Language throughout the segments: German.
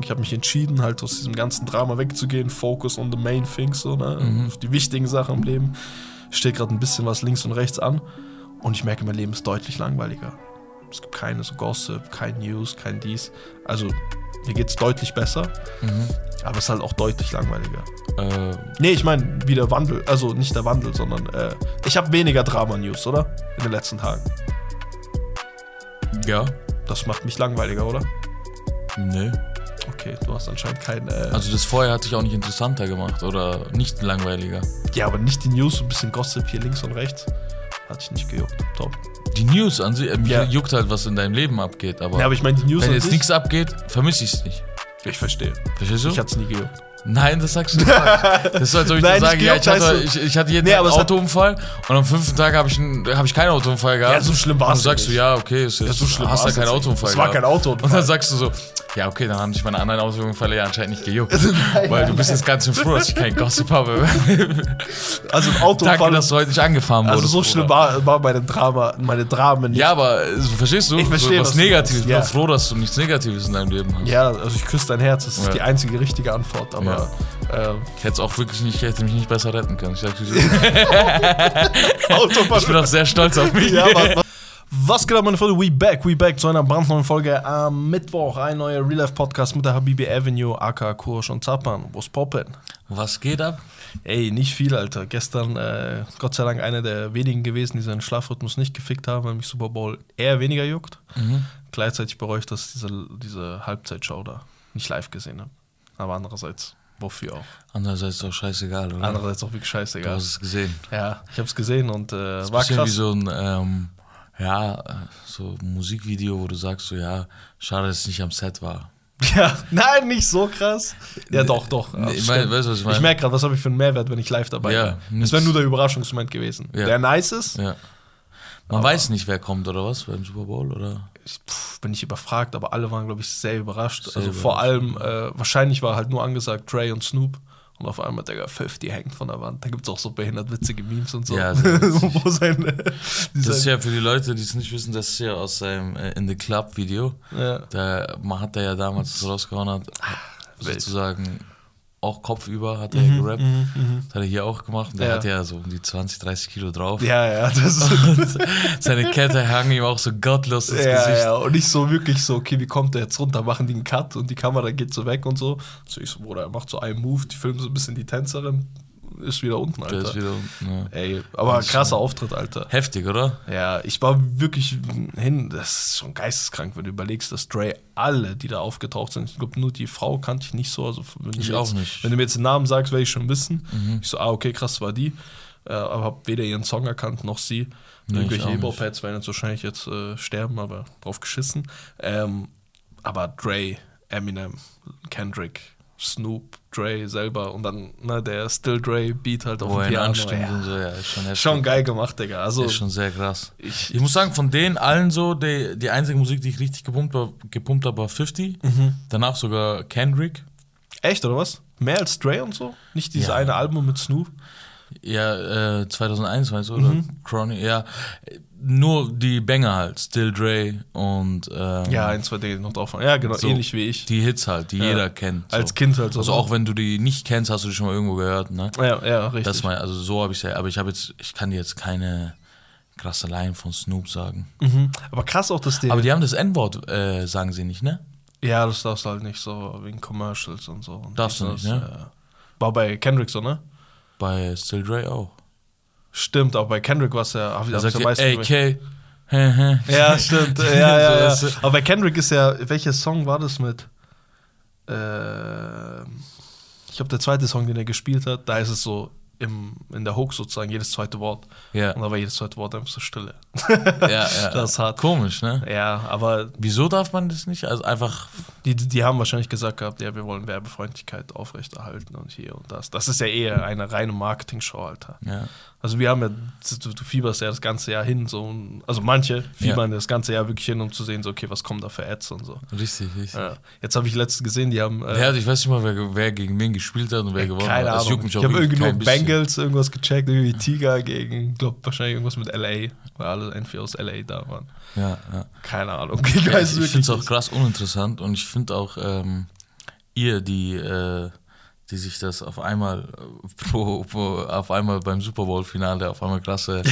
Ich habe mich entschieden, halt aus diesem ganzen Drama wegzugehen, Focus on the main things, so, ne? auf die wichtigen Sachen im Leben. Steht gerade ein bisschen was links und rechts an und ich merke, mein Leben ist deutlich langweiliger. Es gibt keine so Gossip, kein News, kein dies. Also mir geht es deutlich besser, aber es ist halt auch deutlich langweiliger. Äh, Nee, ich meine, wie der Wandel, also nicht der Wandel, sondern äh, ich habe weniger Drama-News, oder? In den letzten Tagen. Ja. Das macht mich langweiliger, oder? Nee. Okay, du hast anscheinend kein. Äh, Also das vorher hat dich auch nicht interessanter gemacht oder nicht langweiliger. ja, aber nicht die News, so ein bisschen Gossip hier links und rechts. Hat ich nicht gejuckt. Top. Die News an sich, äh, mich Ja. juckt halt, was in deinem Leben abgeht, aber Ja, aber ich meine, die News wenn jetzt sich- nichts abgeht, vermisse ich es nicht. Ich verstehe. Verstehst du? Ich hat's nie gejuckt. Nein, das sagst du nicht. Das ist als ob ich Nein, dir sage, nicht ja, ich hatte, ich, ich hatte jeden Nee, Tag einen es Autounfall und am fünften Tag habe ich, einen- hab ich keinen Autounfall gehabt. Ja, so schlimm Und war's dann sagst ja du, ja, okay, ist jetzt, so schlimm hast du keinen nicht. Autounfall Es war gehabt. kein Autounfall. Und dann sagst du so, ja, okay, dann haben dich meine anderen Autounfälle ja anscheinend nicht gejuckt. weil du bist jetzt ganz schön froh, dass ich keinen Gossip habe. Also ein Autounfall. Danke, dass du heute nicht angefahren also wurdest. so Bruder. schlimm war, war meine Drama, meine Dramen nicht. Ja, aber äh, verstehst du? Ich verstehe, so was Negatives. Ich Ja. bin froh, dass du nichts Negatives in deinem Leben hast. Ja, also ich küsse dein Herz, das ist Ja. die einzige richtige Antwort. Aber äh, Ich hätte es auch wirklich nicht, ich hätte mich nicht besser retten können. Ich, sag so. Ich bin auch sehr stolz auf mich. Ja, was, was, was geht ab, meine Freunde? We back, we back zu einer brandneuen Folge am Mittwoch. Ein neuer Real Life Podcast mit der Habibi Avenue, aka Kursch und Zappan. Wo's poppen? Was geht ab? Ey, nicht viel, Alter. Gestern, äh, Gott sei Dank, einer der wenigen gewesen, die seinen Schlafrhythmus nicht gefickt haben, weil mich Super Bowl eher weniger juckt. Gleichzeitig bereue ich, dass ich diese, diese Halbzeitshow da nicht live gesehen habe. Aber andererseits, wofür auch? Andererseits auch scheißegal, oder? Andererseits auch wirklich Du scheißegal. hast es gesehen. Ja, ich habe es gesehen und äh, Das war krass. wie so ein, ähm, ja, äh, so ein Musikvideo, wo du sagst so, ja, schade, dass es nicht am Set war. Ja, nein, nicht so krass. Ja, doch, doch. Nee, ich mein, weißt ich meine? ich merke gerade, was habe ich für einen Mehrwert, wenn ich live dabei Ja, bin. Das nichts. wäre nur der Überraschungsmoment gewesen. Ja. Der nice ist, Ja. Man weiß nicht, wer kommt oder was beim Super Bowl, oder? ich, pff, bin ich überfragt, aber alle waren, glaube ich, sehr überrascht. Sehr also vor überrascht. allem, äh, wahrscheinlich war halt nur angesagt Dre und Snoop. Und auf einmal, Digga, 50 hängt von der Wand. Da gibt es auch so behindert witzige Memes und so. Ja, sehr Wo sein, äh, Das ist ja für die Leute, die es nicht wissen, das ist ja aus seinem äh, In the Club Video. ja. Da man hat er ja damals rausgehauen hat, wild. sozusagen auch kopfüber hat er gerappt. Das hat er hier auch gemacht. Und der Ja. hat ja so um die 20, 30 Kilo drauf. ja, ja, das seine Kette hang ihm auch so gottlos ins Ja, Gesicht. ja, und nicht so wirklich so, okay, wie kommt der jetzt runter? Machen die einen Cut und die Kamera geht so weg und so. So, ich so, Bruder, er macht so einen Move, die filmen so ein bisschen die Tänzerin, ist wieder unten, Der Alter. ist wieder unten, ja. Ey, aber krasser Auftritt, Alter. Heftig, oder? Ja, ich war wirklich hin, das ist schon geisteskrank, wenn du überlegst, dass Dre alle, die da aufgetaucht sind, ich glaube, nur die Frau kannte ich nicht so. Also, wenn du Ich mir auch jetzt, nicht. Wenn du mir jetzt den Namen sagst, werde ich schon wissen. Ich so, ah, okay, krass, war die. Äh, aber habe weder ihren Song erkannt noch sie. Nee, Irgendwelche. Hip-Hop-Heads werden jetzt wahrscheinlich jetzt äh, sterben, aber drauf geschissen. Ähm, aber Dre, Eminem, Kendrick, Snoop, Dre selber und dann ne, der Still Dre Beat halt auf Wo dem Piano. Ja. so, ja, ist schon. Schon geil gemacht, Digga. Also, Ist schon sehr krass. Ich- Ich, muss sagen, von denen allen so, die, die einzige Musik, die ich richtig gepumpt, war, gepumpt habe, war 50. Mhm. Danach sogar Kendrick. echt, oder was? Mehr als Dre und so? Nicht dieses Ja. eine Album mit Snoop? Ja, äh, 2001, meinst du, oder? Mhm. Chronic, ja. Nur die Banger halt, Still Dre und ähm, Ja, ein, zwei Dinge noch drauf. Ja, genau, so ähnlich wie ich. Die Hits halt, die Ja. jeder kennt. So. Als Kind halt so. Also auch wenn du die nicht kennst, hast du die schon mal irgendwo gehört, ne? Ja, ja, richtig. Das mal, also so habe ich ja, aber ich habe jetzt, ich kann dir jetzt keine krasse Line von Snoop sagen. mhm. Aber krass auch, dass der. Aber die haben das N-Wort, äh, sagen sie nicht, ne? ja, das darfst du halt nicht so wegen Commercials und so. Und Darfst du das, nicht, ne? ja. War bei Kendrick so, ne? Bei Still Dre auch. Stimmt, auch bei Kendrick war es ja. Hab, Da hab's sagt ja er, meisten ey, gemerkt. K, hä, hä. Ja, stimmt. Ja, ja, ja. Aber bei Kendrick ist ja, welcher Song war das mit? Äh, ich glaube, der zweite Song, den er gespielt hat, da ist es so im, in der Hook sozusagen jedes zweite Wort. Ja, Und da war jedes zweite Wort einfach so Stille. ja, ja. Das ist hart. Komisch, ne? Ja, aber Wieso darf man das nicht? Also einfach, die, die haben wahrscheinlich gesagt gehabt, ja, wir wollen Werbefreundlichkeit aufrechterhalten und hier und das. Das ist ja eher eine reine Marketing-Show, Alter. ja. Also wir haben ja, du, du fieberst ja das ganze Jahr hin, so, also manche fiebern das ganze Jahr wirklich hin, um zu sehen, so, okay, was kommen da für Ads und so. Richtig, richtig. Ja. Jetzt habe ich letztens gesehen, die haben. Äh, Wer hat, ich weiß nicht mal, wer, wer gegen wen gespielt hat und wer gewonnen keine hat. Das Ahnung. Ich habe irgendwie nur. Eagles irgendwas gecheckt, irgendwie Tiger gegen, glaube wahrscheinlich irgendwas mit LA, weil alle irgendwie aus LA da waren. Ja, ja. Keine Ahnung. Ich, Ja, ich finde es auch krass uninteressant und ich finde auch ähm, ihr, die, äh, die sich das auf einmal äh, pro, pro, auf einmal beim Super Bowl Finale auf einmal krasse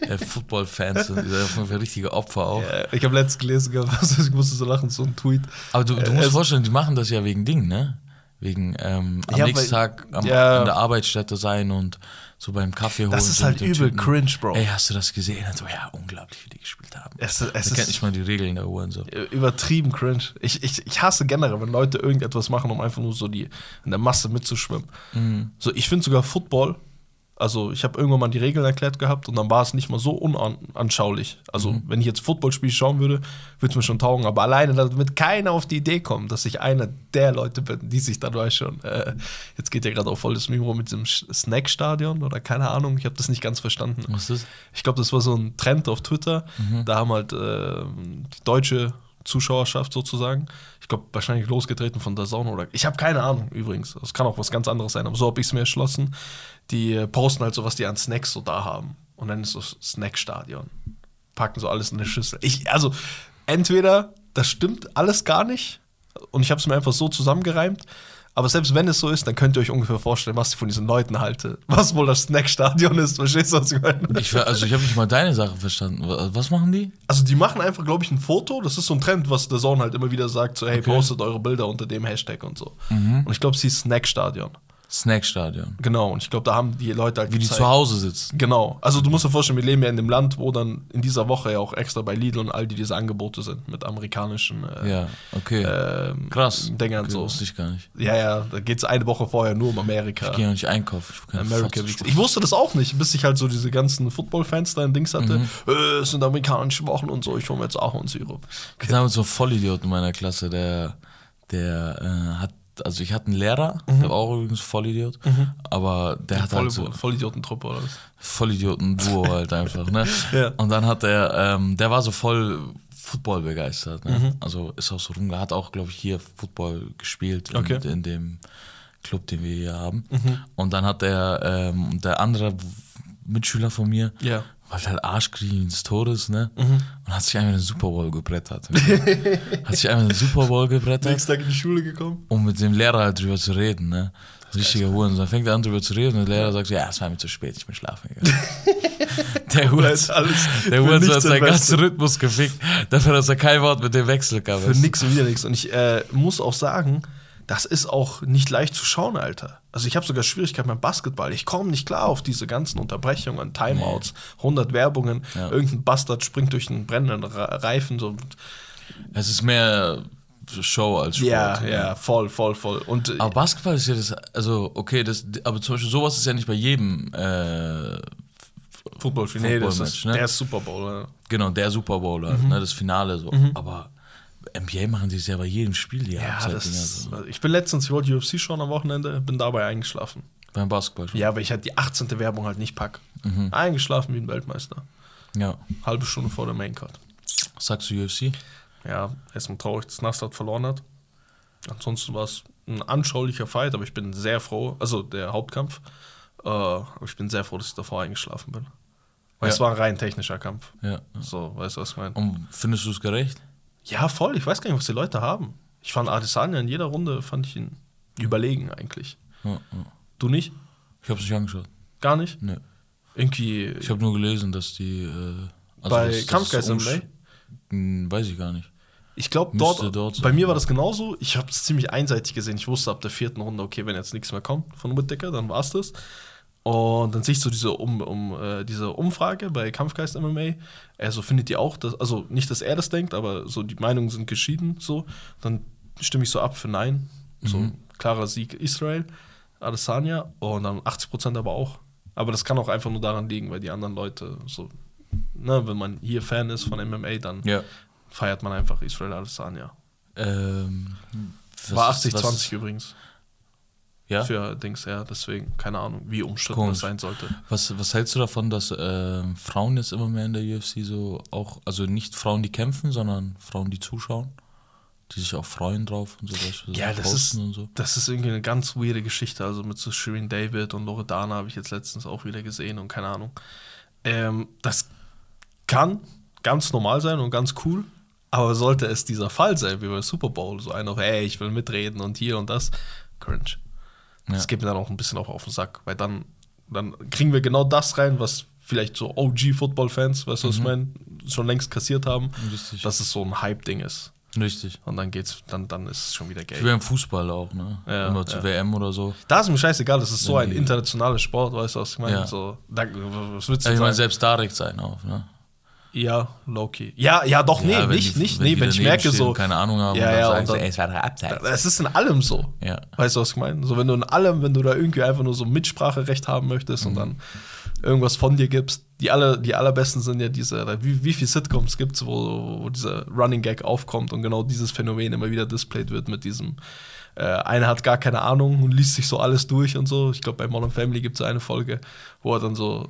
äh, Football-Fans sind, die sind auf Fall richtige Opfer auch. Ja, ich habe letztens gelesen, ich musste so lachen, so ein Tweet. Aber du, du Äh, musst dir es- vorstellen, die machen das ja wegen Ding, ne? Wegen ähm, am Ja, nächsten weil- Tag am, ja. an der Arbeitsstätte sein und so beim Kaffee holen. Das ist halt übel Typen. cringe, Bro. Ey, hast du das gesehen? Und so, ja, unglaublich, wie die gespielt haben. Es, Es es kennt ist nicht mal die Regeln der Uhr und so. übertrieben cringe. Ich, ich, ich hasse generell, wenn Leute irgendetwas machen, um einfach nur so die in der Masse mitzuschwimmen. Mhm. So, ich finde sogar Football, also ich habe irgendwann mal die Regeln erklärt gehabt und dann war es nicht mal so unanschaulich. Also, Mhm. wenn ich jetzt Footballspiel schauen würde, würde es mir schon taugen, aber alleine damit keiner auf die Idee kommt, dass ich einer der Leute bin, die sich dann weiß schon, äh, jetzt geht ja gerade auch voll das Mimo mit dem Snack-Stadion oder keine Ahnung, ich habe das nicht ganz verstanden. Was ist das? Ich glaube, das war so ein Trend auf Twitter. Da haben halt äh, die deutsche Zuschauerschaft sozusagen, ich glaube, wahrscheinlich losgetreten von der Zone oder. Ich habe keine Ahnung übrigens. Es kann auch was ganz anderes sein, aber so habe ich es mir erschlossen. Die äh, posten halt so, was die an Snacks so da haben. Und dann ist so Snackstadion. Packen so alles in eine Schüssel. Ich, also, entweder das stimmt alles gar nicht und ich habe es mir einfach so zusammengereimt. Aber selbst wenn es so ist, dann könnt ihr euch ungefähr vorstellen, was ich von diesen Leuten halte. Was wohl das Snackstadion ist. Verstehst du, was ich meine? Ich, also ich habe nicht mal deine Sache verstanden. Wa- Was machen die? Also die machen einfach, glaube ich, ein Foto. Das ist so ein Trend, was der Zone halt immer wieder sagt, so hey, Okay. Mhm. postet eure Bilder unter dem Hashtag und so. Und ich glaube, sie ist Snackstadion. Snackstadion. Genau. Und ich glaube, da haben die Leute halt Wie die gezeigt- zu Hause sitzen. Genau. Also du musst dir vorstellen, wir leben ja in dem Land, wo dann in dieser Woche ja auch extra bei Lidl und all die diese Angebote sind mit amerikanischen äh, Ja, okay. ähm, Krass. Dingern okay, so. Wusste ich gar nicht. Ja, ja, da geht es eine Woche vorher nur um Amerika. Ich gehe ja nicht einkaufen. Ich America. Ich wusste das auch nicht, bis ich halt so diese ganzen Football-Fans da in Dings hatte. Mhm. Äh, es sind amerikanische Wochen und so, ich hole mir jetzt Ahornsirup. Ich damals so ein Vollidiot in meiner Klasse, der, der äh, hat, also ich hatte einen Lehrer, der war auch übrigens Vollidiot, aber der hat Voll, halt so Vollidiotentruppe oder was? Vollidioten-Duo halt einfach, ne? Ja. Und dann hat er, ähm, der war so voll Football begeistert, ne? Mhm. Also ist auch so rum, hat auch, glaube ich, hier Football gespielt in, Okay. in dem Club, den wir hier haben. Mhm. Und dann hat der, ähm, der andere Mitschüler von mir, Ja. War halt Arschkrieg des Todes, ne? Mhm. Und hat sich einfach einen Super Bowl gebrettert. hat sich einfach einen Super Bowl gebrettert Nächsten Tag in die Schule gekommen. um mit dem Lehrer halt drüber zu reden, ne? Richtiger Huren. Dann fängt er an drüber zu reden und der Lehrer sagt, ja, es war mir zu spät, ich bin schlafen gegangen. der Huren, Alles- alles der Huren hat seinen ganzen Rhythmus gefickt, dafür, dass er kein Wort mit dem Wechsel kam. Für nix und wieder nichts. Und ich äh, muss auch sagen, das ist auch nicht leicht zu schauen, Alter. Also ich habe sogar Schwierigkeiten beim Basketball. Ich komme nicht klar auf diese ganzen Unterbrechungen, Timeouts, 100 Werbungen. Ja. Irgendein Bastard springt durch einen brennenden Reifen. So. Es ist mehr Show als Sport. Ja, ja, voll, voll, voll. Und äh, Aber Basketball ist ja das, also okay, das, aber zum Beispiel sowas ist ja nicht bei jedem, äh, Football, nee, das ist ne? der Super Bowl. Ja. genau, der Super Bowl, halt, Mhm. ne, das Finale so. Aber NBA machen die es ja bei jedem Spiel, die Ja, Halbzeit, ist, ich bin letztens, ich wollte UFC schauen am Wochenende, bin dabei eingeschlafen. Beim Basketball schon. Ja, weil ich halt die 18. Werbung halt nicht pack. Eingeschlafen wie ein Weltmeister. ja. Halbe Stunde vor der Maincard. Was sagst du UFC? Ja, erstmal traurig, dass Nasrat verloren hat. Ansonsten war es ein anschaulicher Fight, aber ich bin sehr froh, also der Hauptkampf. Äh, aber ich bin sehr froh, dass ich davor eingeschlafen bin. Weil Ja. es war ein rein technischer Kampf. Ja. So, weißt du, was ich meine? Und findest du es gerecht? Ja, voll. Ich weiß gar nicht, was die Leute haben. Ich fand Adesanya in jeder Runde, fand ich ihn überlegen eigentlich. Ja, ja. Du nicht? Ich habe es nicht angeschaut. Gar nicht? Nee. Irgendwie Ich habe nur gelesen, dass die. Äh, also bei Kampfgeist es im Hm, Weiß ich gar nicht. Ich glaube, dort, dort bei mir war das genauso. Ich habe es ziemlich einseitig gesehen. Ich wusste ab der vierten Runde, okay, wenn jetzt nichts mehr kommt von Whittaker, dann war's das. Und dann sehe ich so diese, um, um, äh, diese Umfrage bei Kampfgeist MMA. Er so findet die auch, dass, also nicht, dass er das denkt, aber so die Meinungen sind geschieden. So. Dann stimme ich so ab für Nein. So Mhm. klarer Sieg Israel, Adesanya. Und dann 80% aber auch. Aber das kann auch einfach nur daran liegen, weil die anderen Leute so, ne, wenn man hier Fan ist von MMA, dann Ja. feiert man einfach Israel Adesanya. Ähm, War ist- 80-20 was ist- übrigens. Ja. Für Dings, ja, deswegen, keine Ahnung, wie umstritten Komisch. das sein sollte. Was, was hältst du davon, dass ähm, Frauen jetzt immer mehr in der UFC so auch, also nicht Frauen, die kämpfen, sondern Frauen, die zuschauen? die sich auch freuen drauf und so. Ja, das ist, so. das ist irgendwie eine ganz weirde Geschichte. Also mit so Shirin David und Loredana habe ich jetzt letztens auch wieder gesehen und keine Ahnung. Ähm, das kann ganz normal sein und ganz cool, aber sollte es dieser Fall sein, wie bei Super Bowl, so einer, hey, ich will mitreden und hier und das, cringe. Ja. Das geht mir dann auch ein bisschen auch auf den Sack, weil dann, dann kriegen wir genau das rein, was vielleicht so OG-Football-Fans, weißt du, was ich meine, schon längst kassiert haben, Mhm. Richtig. dass es so ein Hype-Ding ist. Richtig. Und dann geht's, dann, dann ist es schon wieder Wie Geld. beim Fußball auch, ne? Ja, Immer zur ja. WM oder so. Da ist mir scheißegal, das ist so ein internationaler Sport, weißt du, was ich meine? Ja. So, da, was willst du Ja, ich meine, selbst da regt es einen auf, ne? Ja, Loki. Ja, ja, doch, nee, Ja, nicht, die- nicht, wenn nee, wenn ich merke stehen so. keine Ahnung haben Ja, und dann ja, sagen und dann- ey, es war abseits. Es ist in allem so. Ja. Weißt du, was ich meine? So, wenn du in allem, wenn du da irgendwie einfach nur so Mitspracherecht haben möchtest Mhm. und dann irgendwas von dir gibst, die, alle, die allerbesten sind ja diese, wie, wie viele Sitcoms gibt es, wo, wo dieser Running Gag aufkommt und genau dieses Phänomen immer wieder displayed wird mit diesem, äh, einer hat gar keine Ahnung und liest sich so alles durch und so. Ich glaube, bei Modern Family gibt es eine Folge, wo er dann so,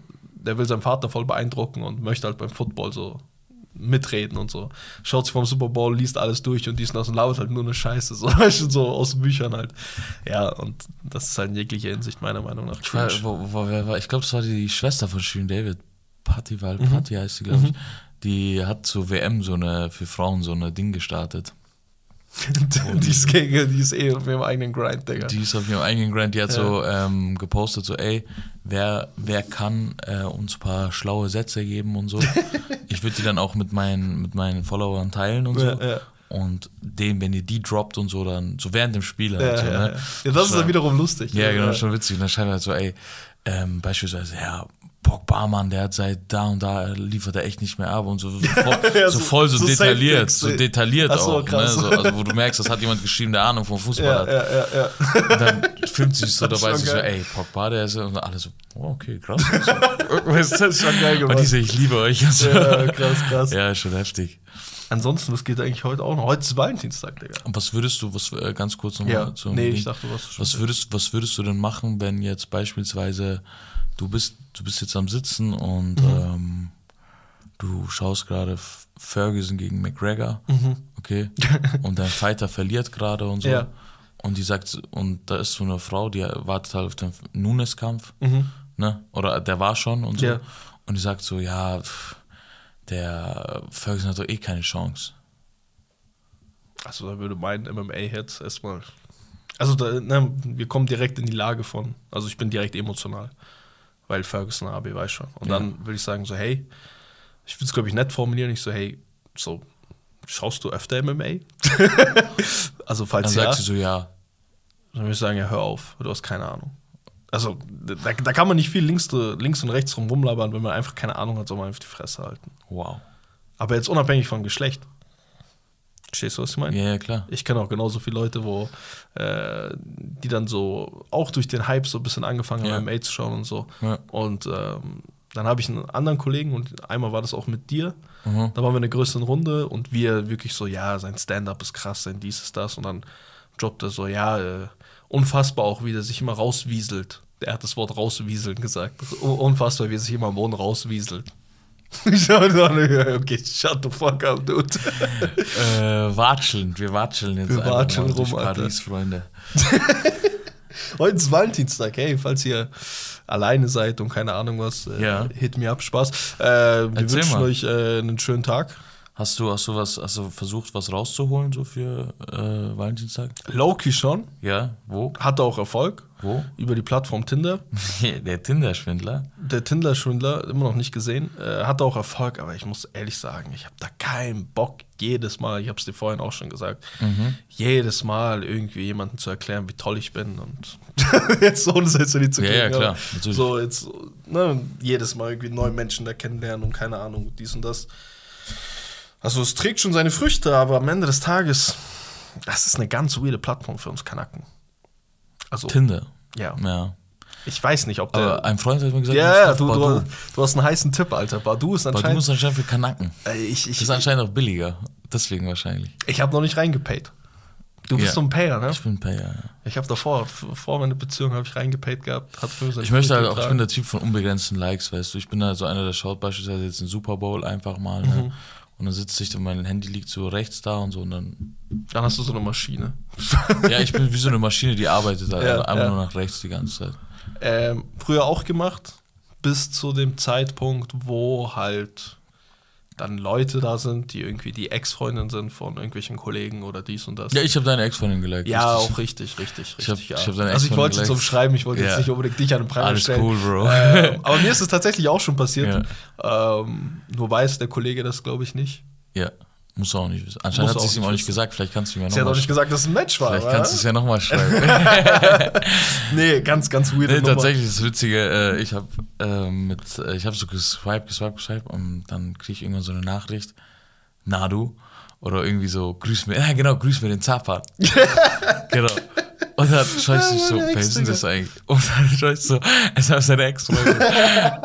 der will seinen Vater voll beeindrucken und möchte halt beim Football so mitreden und so. Schaut sich vom Super Bowl, liest alles durch und dies und das und labert halt nur eine Scheiße, so, so aus Büchern halt. Ja, und das ist halt in jeglicher Hinsicht meiner Meinung nach Ich, war, wo, wo, wer war, ich glaube, das war die Schwester von Shirin David. Patty, weil Mhm. Patty heißt sie, glaube ich. Die hat zur WM so eine, für Frauen so eine Ding gestartet. die, ist gegen, die ist eh auf ihrem eigenen Grind, Digga. Die ist auf ihrem eigenen Grant, die hat so ähm, gepostet, so, ey, wer, wer kann äh, uns ein paar schlaue Sätze geben und so. ich würde die dann auch mit meinen, mit meinen Followern teilen und so. Ja, ja. Und dem, wenn ihr die droppt und so, dann so während dem Spiel. ja, halt so, ja, ne? ja. ja, das ist dann wiederum lustig. Ja, genau, schon witzig. Und dann schreibt er halt so, ey, ähm, beispielsweise, ja, Pogba, Mann, der hat seit da und da liefert er echt nicht mehr ab und so, so, voll, Ja, so so- voll so, detailliert, so detailliert auch, ne? krass. so, also wo du merkst, das hat jemand geschrieben, der Ahnung vom Fußball Ja, hat. ja, ja, ja. Und dann filmt sich so dabei, sich so, ey, Pogba, der ist ja, und alle so, oh, okay, krass. Das ist schon geil Und gemacht. die so, ich liebe euch. Und so. Ja, krass, krass. Ja, ist schon heftig. Ansonsten, was geht eigentlich heute auch noch? Heute ist Valentinstag, Digga. Und was würdest du, was äh, ganz kurz nochmal Ja, zum nee, ich dachte, schon. Was würdest, was würdest du denn machen, wenn jetzt beispielsweise du bist, du bist jetzt am Sitzen und Mhm. ähm, du schaust gerade Ferguson gegen McGregor, okay, und dein Fighter verliert gerade und so. Mhm. Ja. Und die sagt, und da ist so eine Frau, die wartet halt auf den Nunes-Kampf, ne? Oder der war schon und so. Mhm. Ja. Und die sagt so, ja, pff, der Ferguson hat doch eh keine Chance. Also da würde mein MMA-Head erstmal. Also da, ne, wir kommen direkt in die Lage von. Also ich bin direkt emotional. Weil Ferguson AB weiß schon. Und Ja. dann würde ich sagen, so, hey, ich würde es, glaube ich, nett formulieren. Ich so, hey, so, schaust du öfter MMA? also falls Dann ja, sagt sie so, ja, dann würde ich sagen, ja, hör auf, du hast keine Ahnung. Also da, da kann man nicht viel links, links und rechts rum rumlabern, wenn man einfach keine Ahnung hat, soll man einfach die Fresse halten. wow. Aber jetzt unabhängig vom Geschlecht. Verstehst du, was ich meine? Ja, ja, klar. Ich kenne auch genauso viele Leute, wo äh, die dann so auch durch den Hype so ein bisschen angefangen Ja. haben, MMA zu schauen und so. Ja. Und ähm, dann habe ich einen anderen Kollegen und einmal war das auch mit dir. Mhm. Da waren wir in einer größeren Runde und wir wirklich so, ja, sein Stand-up ist krass, sein dies ist das. Und dann droppt er so, ja, äh, unfassbar auch, wie der sich immer rauswieselt. Er hat das Wort rauswieseln gesagt. Unfassbar, wie er sich immer am Boden rauswieselt. Okay, shut the fuck up, dude. Äh, watscheln, wir watscheln jetzt Wir einfach watscheln rum. Paris, Freunde. Heute ist Valentinstag, hey, falls ihr alleine seid und keine Ahnung was, äh, Ja. hit me up, Spaß. Äh, wir Erzähl wünschen mal. euch äh, einen schönen Tag. Hast du, hast du was, hast du versucht, was rauszuholen so für äh, Valentinstag? Loki schon, Ja, wo? hatte auch Erfolg Wo? über die Plattform Tinder. Der Tinder-Schwindler. Der Tinder-Schwindler, immer noch nicht gesehen, äh, hatte auch Erfolg, aber ich muss ehrlich sagen, ich habe da keinen Bock, jedes Mal, ich habe es dir vorhin auch schon gesagt, jedes Mal irgendwie jemandem zu erklären, wie toll ich bin und jetzt ohne jetzt nicht zu Ja, ja, kriegen, klar, natürlich. So jetzt, ne, jedes Mal irgendwie neue Menschen da kennenlernen und keine Ahnung, dies und das. Also es trägt schon seine Früchte, aber am Ende des Tages, das ist eine ganz weirde Plattform für uns Kanaken. Also, Tinder. ja. Ja. Ich weiß nicht, ob der. Aber ein Freund hat mir gesagt, ja, du, du, Badu. du hast einen heißen Tipp, Alter. Badu ist Badu anscheinend. ist anscheinend für Kanaken. Äh, ich Das ich, ist anscheinend auch billiger. Deswegen wahrscheinlich. ich habe noch nicht reingepaid. Du bist Ja. so ein Payer, ne? Ich bin Payer, ja. Ich habe davor, vor meiner Beziehung habe ich reingepaid gehabt. Hat Ich möchte halt auch, ich bin der Typ von unbegrenzten Likes, weißt du. Ich bin halt so einer, der schaut beispielsweise jetzt einen Super Bowl einfach mal, Mhm. Und dann sitzt sich, und mein Handy liegt so rechts da und so und dann Dann hast du so eine Maschine. Ja, ich bin wie so eine Maschine, die arbeitet halt. Ja, einfach ja. nur nach rechts die ganze Zeit. Ähm, früher auch gemacht, bis zu dem Zeitpunkt, wo halt dann Leute da sind, die irgendwie die Ex-Freundin sind von irgendwelchen Kollegen oder dies und das. Ja, ich habe deine Ex-Freundin geliked. Ja, richtig. auch richtig, richtig, richtig. Ich hab- ja. ich hab deine also ich wollte es geliked. umschreiben, ich wollte Ja. jetzt nicht unbedingt dich an den Pranger Alles stellen. cool, Bro. Ähm, aber mir ist es tatsächlich auch schon passiert. Ähm, nur weiß der Kollege das, glaube ich, nicht. Ja, musst du auch nicht wissen. Anscheinend Muss hat sie es ihm auch nicht gesagt. Vielleicht kannst du mir Sie hat nochmal auch nicht gesagt, dass es ein Match war. Vielleicht wa? kannst du es ja nochmal schreiben. Nee, ganz, ganz weird. nee, tatsächlich, das Witzige, äh, ich habe äh, mit, äh, ich habe so geswiped, geswiped, geswiped und dann kriege ich irgendwann so eine Nachricht, na du, oder irgendwie so, grüß mir, ja genau, grüß mir den Zapan. genau. Und dann schaue ich so, wer ist denn das eigentlich? Und dann schaue ich so, es war seine Ex-Freundin.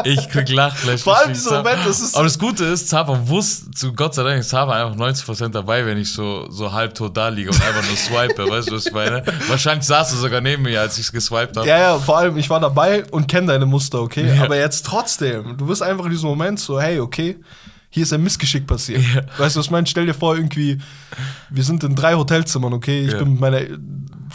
Ich krieg Lachflash. Vor allem Zapan. Moment, das ist- Aber das Gute ist, Zapan wusste, zu Gott sei Dank ist einfach 90% dabei, wenn ich so, so halbtot da liege und einfach nur swipe, weißt du, was ich meine? Wahrscheinlich saß er sogar neben mir, als ich es geswiped habe. Ja, ja, vor allem, ich war dabei und kenne deine Muster, okay? Ja. Aber jetzt trotzdem, du bist einfach in diesem Moment so, hey, okay, hier ist ein Missgeschick passiert. Ja. Weißt du, was ich meine? Stell dir vor, irgendwie, wir sind in drei Hotelzimmern, okay? Ich Ja. bin mit meiner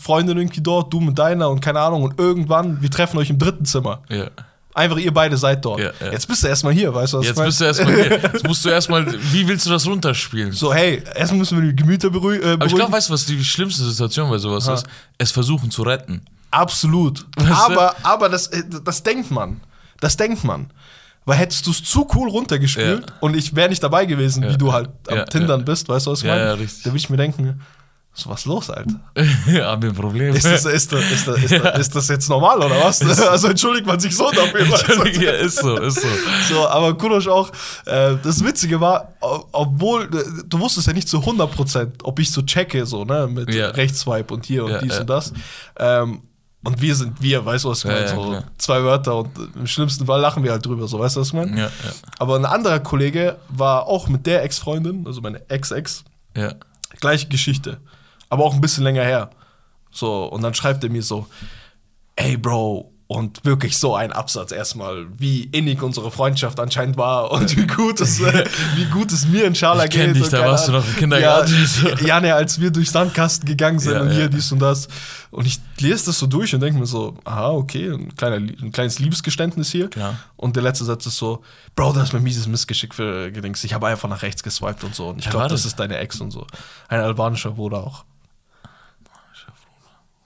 Freundin irgendwie dort, du mit deiner und keine Ahnung. Und irgendwann, wir treffen euch im dritten Zimmer. Ja. Einfach ihr beide seid dort. Ja. Jetzt bist du erstmal hier, weißt du, was Jetzt ich mein? bist du erstmal hier. Jetzt musst du erstmal, wie willst du das runterspielen? So, hey, erstmal müssen wir die Gemüter beruhi- äh, beruhigen. Aber ich glaube, weißt du, was die schlimmste Situation bei sowas Aha. ist? Es versuchen zu retten. Absolut. Weißt du? Aber, aber das, äh, das denkt man. Das denkt man. Weil hättest du es zu cool runtergespielt Ja. und ich wäre nicht dabei gewesen, Ja. wie du halt am Ja, Tindern bist, weißt du, was ich Ja, meine? ja, richtig. Da würde ich mir denken, so was los, Alter? Haben wir ein Problem. Ist das, ist, das, ist, das, ist, das, ist das jetzt normal oder was? Also entschuldigt man sich so dafür. ja, ist so, ist so. So, aber Kudosch auch, äh, das Witzige war, obwohl, äh, du wusstest ja nicht zu 100%, ob ich so checke, so, ne, mit Ja. Rechtsswipe und hier und dies und das. Ähm, und wir sind wir, weißt du, was ich Ja, meine? so zwei Wörter und im schlimmsten Fall lachen wir halt drüber, so, weißt du, was ich meine? Aber ein anderer Kollege war auch mit der Ex-Freundin, also meine Ex-Ex, gleiche Geschichte. Aber auch ein bisschen länger her. So, und dann schreibt er mir so, ey Bro, und wirklich so ein Absatz erstmal, wie innig unsere Freundschaft anscheinend war und wie gut es, äh, wie gut es mir in Schala Ich geht. kenn dich, und da warst du noch im Kindergarten. Ja, ja ne, als wir durchs Sandkasten gegangen sind Ja, und hier ja. dies und das. Und ich lese das so durch und denke mir so, aha, okay, ein, kleiner, ein kleines Liebesgeständnis hier. Klar. Und der letzte Satz ist so, Bro, das ist mir mieses Missgeschick für gedings. Ich habe einfach nach rechts geswiped und so. Und ich glaube, das ist deine Ex und so. Ein albanischer Bruder auch.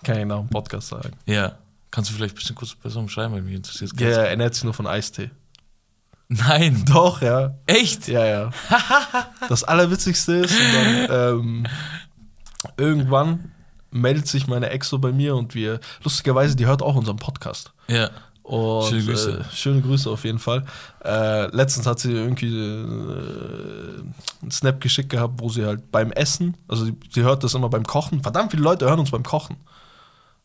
Kann ich nach dem Podcast sagen. ja. Kannst du vielleicht ein bisschen kurz besser umschreiben, weil mich interessiert Ja, er ernährt sich nur von Eistee. Nein. Doch, ja. Echt? Ja, ja. Das Allerwitzigste ist, dann, ähm, irgendwann meldet sich meine Ex so bei mir und wir, lustigerweise, die hört auch unseren Podcast. Ja. Und, Schöne Grüße. Äh, schöne Grüße auf jeden Fall. Äh, letztens hat sie irgendwie äh, einen Snap geschickt gehabt, wo sie halt beim Essen, also sie, sie hört das immer beim Kochen. Verdammt viele Leute hören uns beim Kochen.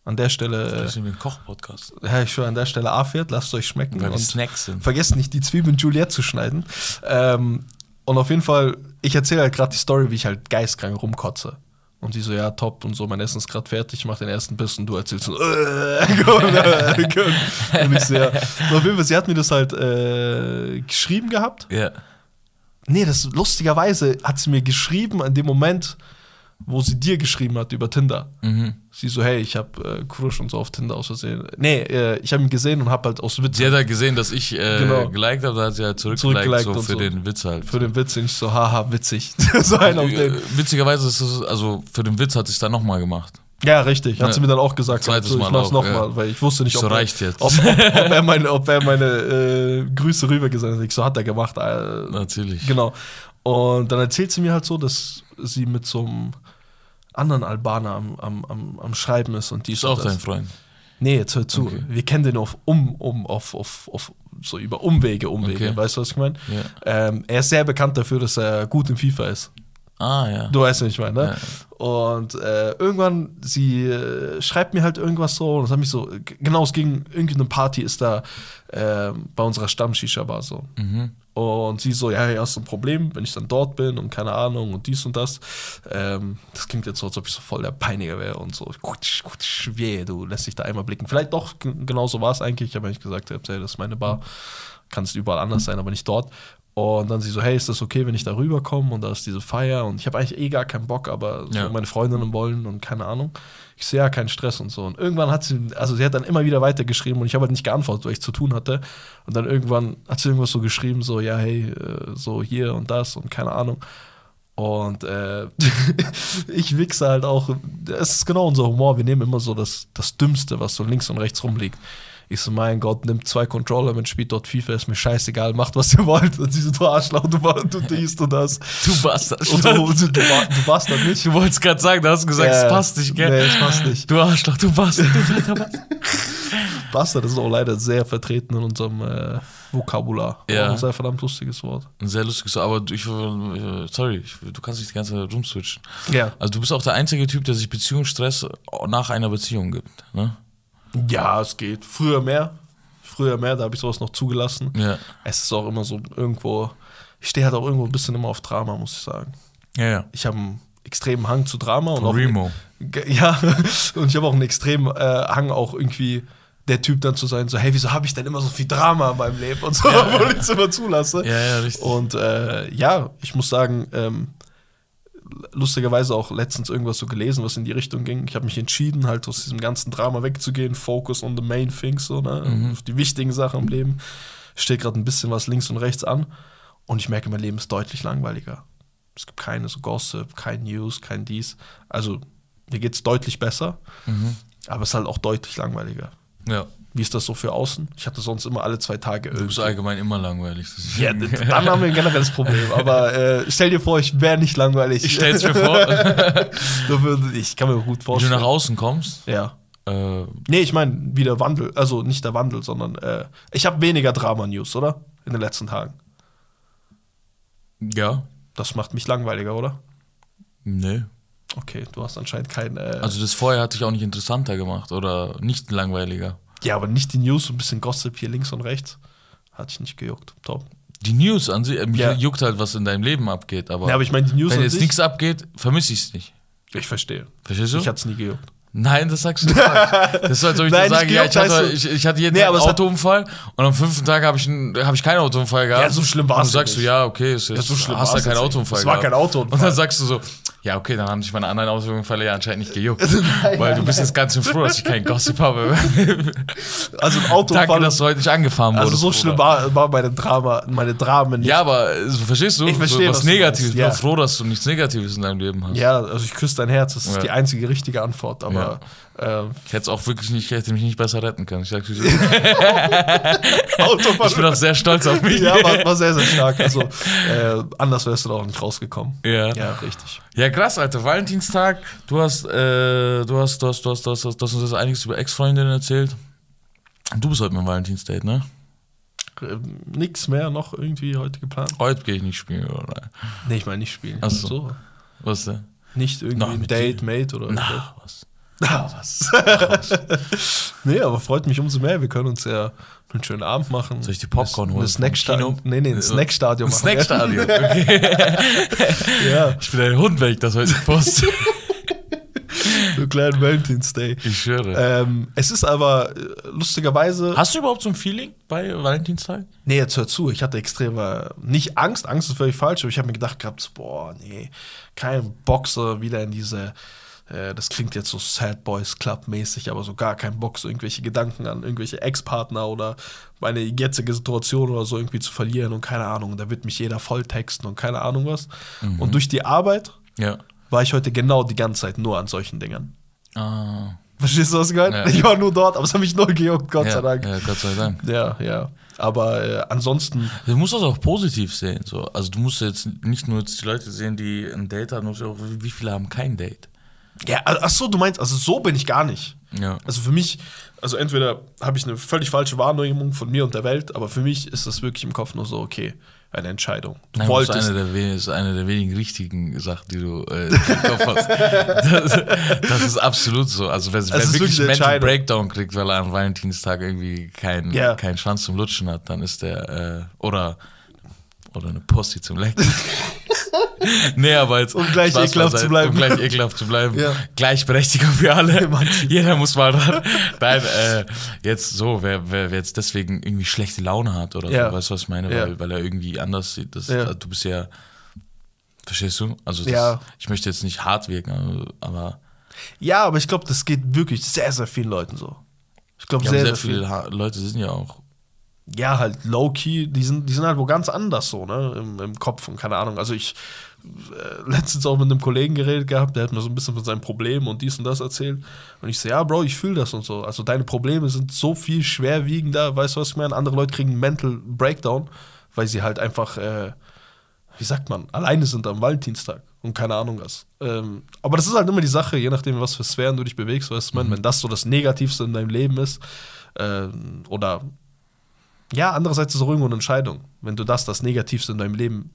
An der Stelle, Das ist ein Koch-Podcast. äh, ja, ich schwöre, an der Stelle A-Fährt, lasst es euch schmecken. Weil Und Snacks sind. vergesst nicht, die Zwiebeln Juliette zu schneiden. Ähm, und auf jeden Fall, ich erzähle halt gerade die Story, wie ich halt geistkrank rumkotze. Und sie so, ja, top und so, mein Essen ist gerade fertig, ich mach den ersten Biss und du erzählst so, äh, und ich so, ja. Und auf jeden Fall, sie hat mir das halt äh, geschrieben gehabt. Ja. Nee, das lustigerweise hat sie mir geschrieben an dem Moment, wo sie dir geschrieben hat über Tinder. Mhm. Sie so, hey, ich hab äh, Crush und so auf Tinder aus Versehen. Nee, äh, ich habe ihn gesehen und hab halt aus Witz Sie hat halt gesehen, dass ich äh, Genau. geliked habe, da hat sie halt zurückgeliked, Zurückgeliked so für so. den Witz halt. für den Witz nicht so, haha, witzig. so ein auf den. Äh, Witzigerweise ist es, also für den Witz hat sie es dann nochmal gemacht. Ja, richtig. Hat sie mir dann auch gesagt. Zweites so, ich mach's nochmal, ja. weil ich wusste nicht, So ob, er, reicht jetzt. ob, ob, ob er meine, ob er meine äh, Grüße rübergesendet hat. Ich so, hat er gemacht. Äh, Natürlich. Genau. Und dann erzählt sie mir halt so, dass sie mit so einem anderen Albaner am, am, am, am Schreiben ist und dies Ist auch dein Freund. Nee, jetzt hör zu. Okay. Wir kennen den auf um, um, auf, auf, auf so über Umwege, Umwege. Okay. Weißt du, was ich meine? Ja. Ähm, er ist sehr bekannt dafür, dass er gut im FIFA ist. Ah, ja. Du weißt, was ich meine, ne? Und äh, irgendwann, sie äh, schreibt mir halt irgendwas so, und das hat mich so, genau, es ging, irgendwie eine Party ist da äh, bei unserer Stamm-Shisha-Bar so. Mhm. Und sie so, ja, ja, hast du ein Problem, wenn ich dann dort bin und keine Ahnung und dies und das. Ähm, das klingt jetzt so, als ob ich so voll der Peiniger wäre und so. Gut, gut, schwer, du lässt dich da einmal blicken. Vielleicht doch, genau so war es eigentlich. Ich habe eigentlich gesagt, hey, das ist meine Bar. kann es überall anders sein, aber nicht dort. Und dann sie so, hey, ist das okay, wenn ich da rüberkomme? Und da ist diese Feier und ich habe eigentlich eh gar keinen Bock, aber so Ja. meine Freundinnen wollen und keine Ahnung. Ich sehe ja keinen Stress und so. Und irgendwann hat sie, also sie hat dann immer wieder weitergeschrieben und ich habe halt nicht geantwortet, weil ich zu tun hatte. Und dann irgendwann hat sie irgendwas so geschrieben, so, ja, hey, äh, so hier und das und keine Ahnung. Und äh, ich wichse halt auch, es ist genau unser Humor, wir nehmen immer so das, das Dümmste, was so links und rechts rumliegt. Ich so, mein Gott, nimmt zwei Controller mit, spielt dort FIFA, ist mir scheißegal, macht was ihr wollt. Und sie so, du Arschloch, du, du dies, du das. Du Bastard. Und du, du, du, das nicht. Du wolltest gerade sagen, da hast du gesagt, es passt nicht, gell? Nee, es passt nicht. Du Arschloch, du Bastard, du fetter Bastard. Bastard ist auch leider sehr vertreten in unserem äh, Vokabular. Ja. Ein sehr verdammt lustiges Wort. Ein sehr lustiges, so, aber ich, äh, sorry, du kannst nicht die ganze Zeit rumswitchen. Ja. Also du bist auch der einzige Typ, der sich Beziehungsstress nach einer Beziehung gibt, ne? Ja, es geht. Früher mehr. Früher mehr, da habe ich sowas noch zugelassen. Ja. Es ist auch immer so irgendwo, ich stehe halt auch irgendwo ein bisschen immer auf Drama, muss ich sagen. Ja, ja. Ich habe einen extremen Hang zu Drama und Von auch Remo. Ja, und ich habe auch einen extremen äh, Hang, auch irgendwie der Typ dann zu sein, so, hey, wieso habe ich denn immer so viel Drama in meinem Leben und so, Ja, obwohl ja. ich es immer zulasse. Ja, ja, richtig. Und äh, ja, ich muss sagen, ähm, lustigerweise auch letztens irgendwas so gelesen, was in die Richtung ging. Ich habe mich entschieden, halt aus diesem ganzen Drama wegzugehen, Focus on the main things, so, ne? Mhm. Auf die wichtigen Sachen im Leben. Steht gerade ein bisschen was links und rechts an. Und ich merke, mein Leben ist deutlich langweiliger. Es gibt keine so Gossip, kein News, kein dies. Also, mir geht es deutlich besser, Mhm. aber es ist halt auch deutlich langweiliger. Ja. Wie ist das so für außen? Ich hatte sonst immer alle zwei Tage Du bist irgendwie. allgemein immer langweilig. Ja, dann haben wir ein generelles Problem. Aber äh, stell dir vor, ich wäre nicht langweilig. Ich stell's mir vor, ich kann mir gut wenn du vorstellen. nach außen kommst, ja. äh, Nee, ich meine, wie der Wandel. Also nicht der Wandel, sondern äh, ich habe weniger Drama-News, oder? In den letzten Tagen. ja, Das macht mich langweiliger, oder? nee. Okay, du hast anscheinend kein. Äh, Also das vorher hat dich auch nicht interessanter gemacht oder nicht langweiliger. Ja, aber nicht die News, so ein bisschen Gossip hier links und rechts. Hat ich nicht gejuckt. Top. Die News an sich, äh, mich Ja. juckt halt, was in deinem Leben abgeht, aber, Ja, aber ich meine, die News wenn jetzt nichts abgeht, vermisse ich es nicht. Ich verstehe. Verstehst du? Ich hatte es nie gejuckt. Nein, das sagst du nicht. Das ist, als ob ich Nein, dir nicht sage, ja, ich, gejuckt hatte, heißt ich, ich hatte jeden Nee, es Autounfall und am fünften Tag habe ich, einen- hab ich keinen Autounfall gehabt. Ja, so schlimm war's Und du ja sagst du, nicht. ja, okay, ist jetzt, Ja, so schlimm hast du keinen. Autounfall Es war gehabt. kein Autounfall. Und dann sagst du so, ja, okay, dann haben sich meine anderen Autounfälle ja anscheinend nicht gejuckt. Nein, weil du bist nein. jetzt ganz schön froh, dass ich keinen Gossip habe. Also ein Autounfall. Danke, dass du heute nicht angefahren also wurdest. so schlimm war, war meine Drama, meine Dramen nicht. Ja, aber so, verstehst du? Ich verstehe, so, was was Negatives. Ich ja. bin froh, dass du nichts Negatives in deinem Leben hast. Ja, also ich küsse dein Herz, das ist Ja. die einzige richtige Antwort, aber ähm, Ich hätte es auch wirklich nicht, ich hätte mich nicht besser retten können. Ich, sag, ich Autounfall. bin auch sehr stolz auf mich. ja, war, war sehr, sehr stark. Also äh, anders wärst du da auch nicht rausgekommen. Ja. Ja, richtig. Ja, krass, Alter. Valentinstag, du hast, äh, du hast, du hast, du hast, du hast, du hast, du hast uns jetzt einiges über Ex-Freundinnen erzählt. Du bist heute mein Valentinsdate, ne? Ähm, nix mehr noch irgendwie heute geplant? Heute gehe ich nicht spielen, oder? Nee, ich meine nicht spielen. Ach so. Was denn? Nicht irgendwie Na, ein Date. Mate oder Na, was? Na, was? nee, aber freut mich umso mehr. Wir können uns ja einen schönen Abend machen. Soll ich dir Popcorn holen? Snackstadion. vom Kino? Nee, nee, ein Snackstadion Ein machen. Snackstadion, okay. Ja, Ich bin ein Hund, wenn ich das heute poste. so einen kleinen Valentine's Day. Ich schwöre. Ähm, es ist aber äh, lustigerweise. Hast du überhaupt so ein Feeling bei Valentinstag? Nee, jetzt hör zu, ich hatte extreme, nicht Angst, Angst ist völlig falsch, aber ich habe mir gedacht gehabt, boah, nee, kein Boxer wieder in diese, äh, das klingt jetzt so Sad Boys Club mäßig, aber so gar kein Bock, so irgendwelche Gedanken an irgendwelche Ex-Partner oder meine jetzige Situation oder so irgendwie zu verlieren und keine Ahnung, da wird mich jeder volltexten und keine Ahnung was. Und durch die Arbeit Ja. war ich heute genau die ganze Zeit nur an solchen Dingen. Ah. Verstehst du, was ich meine? Ja. Ich war nur dort, aber es hat mich nur gejuckt, Gott ja, sei Dank. Ja, Gott sei Dank. Ja, ja. Aber äh, ansonsten, Du musst das auch positiv sehen. So. Also du musst jetzt nicht nur jetzt die Leute sehen, die ein Date haben, du musst auch, wie viele haben kein Date. Ja, ach so, du meinst, also so bin ich gar nicht. Ja. Also für mich, also entweder habe ich eine völlig falsche Wahrnehmung von mir und der Welt, aber für mich ist das wirklich im Kopf nur so, okay, eine Entscheidung. Du Nein, das ist wolltest. eine, der, ist eine der wenigen richtigen Sachen, die du äh, im Kopf hast. Das, das ist absolut so. Also wer, wer wirklich wirklich eine einen Mental. Breakdown kriegt, weil er am Valentinstag irgendwie keinen Ja. keinen Schwanz zum Lutschen hat, dann ist der äh, oder oder eine Pussy zum Lecken. nee, aber jetzt. Um gleich Spaß ekelhaft zu bleiben. Um gleich ekelhaft zu bleiben. Ja. Gleichberechtigung für alle. Jeder muss mal ran. Nein, äh, jetzt so, wer, wer, wer jetzt deswegen irgendwie schlechte Laune hat oder Ja. so, weißt du, was ich meine? Ja. Weil, weil er irgendwie anders sieht. Das, also, du bist ja. Verstehst du? Also, das, ich möchte jetzt nicht hart wirken, aber Ja, aber ich glaube, das geht wirklich sehr, sehr vielen Leuten so. Ich glaube, sehr, sehr, sehr, viel. viele ha Leute sind ja auch. Ja, halt low-key, die sind, die sind halt wo ganz anders so, ne, im, im Kopf und keine Ahnung. Also ich äh, letztens auch mit einem Kollegen geredet gehabt, der hat mir so ein bisschen von seinen Problemen und dies und das erzählt. Und ich so, ja, Bro, ich fühle das und so. Also deine Probleme sind so viel schwerwiegender, weißt du, was ich meine? Andere Leute kriegen einen Mental Breakdown, weil sie halt einfach, äh, wie sagt man, alleine sind am Valentinstag und keine Ahnung was. Ähm, aber das ist halt immer die Sache, je nachdem, was für Sphären du dich bewegst, weißt du, meine, wenn das so das Negativste in deinem Leben ist, ähm, oder ja, andererseits ist es auch irgendwo eine Entscheidung, wenn du das das Negativste in deinem Leben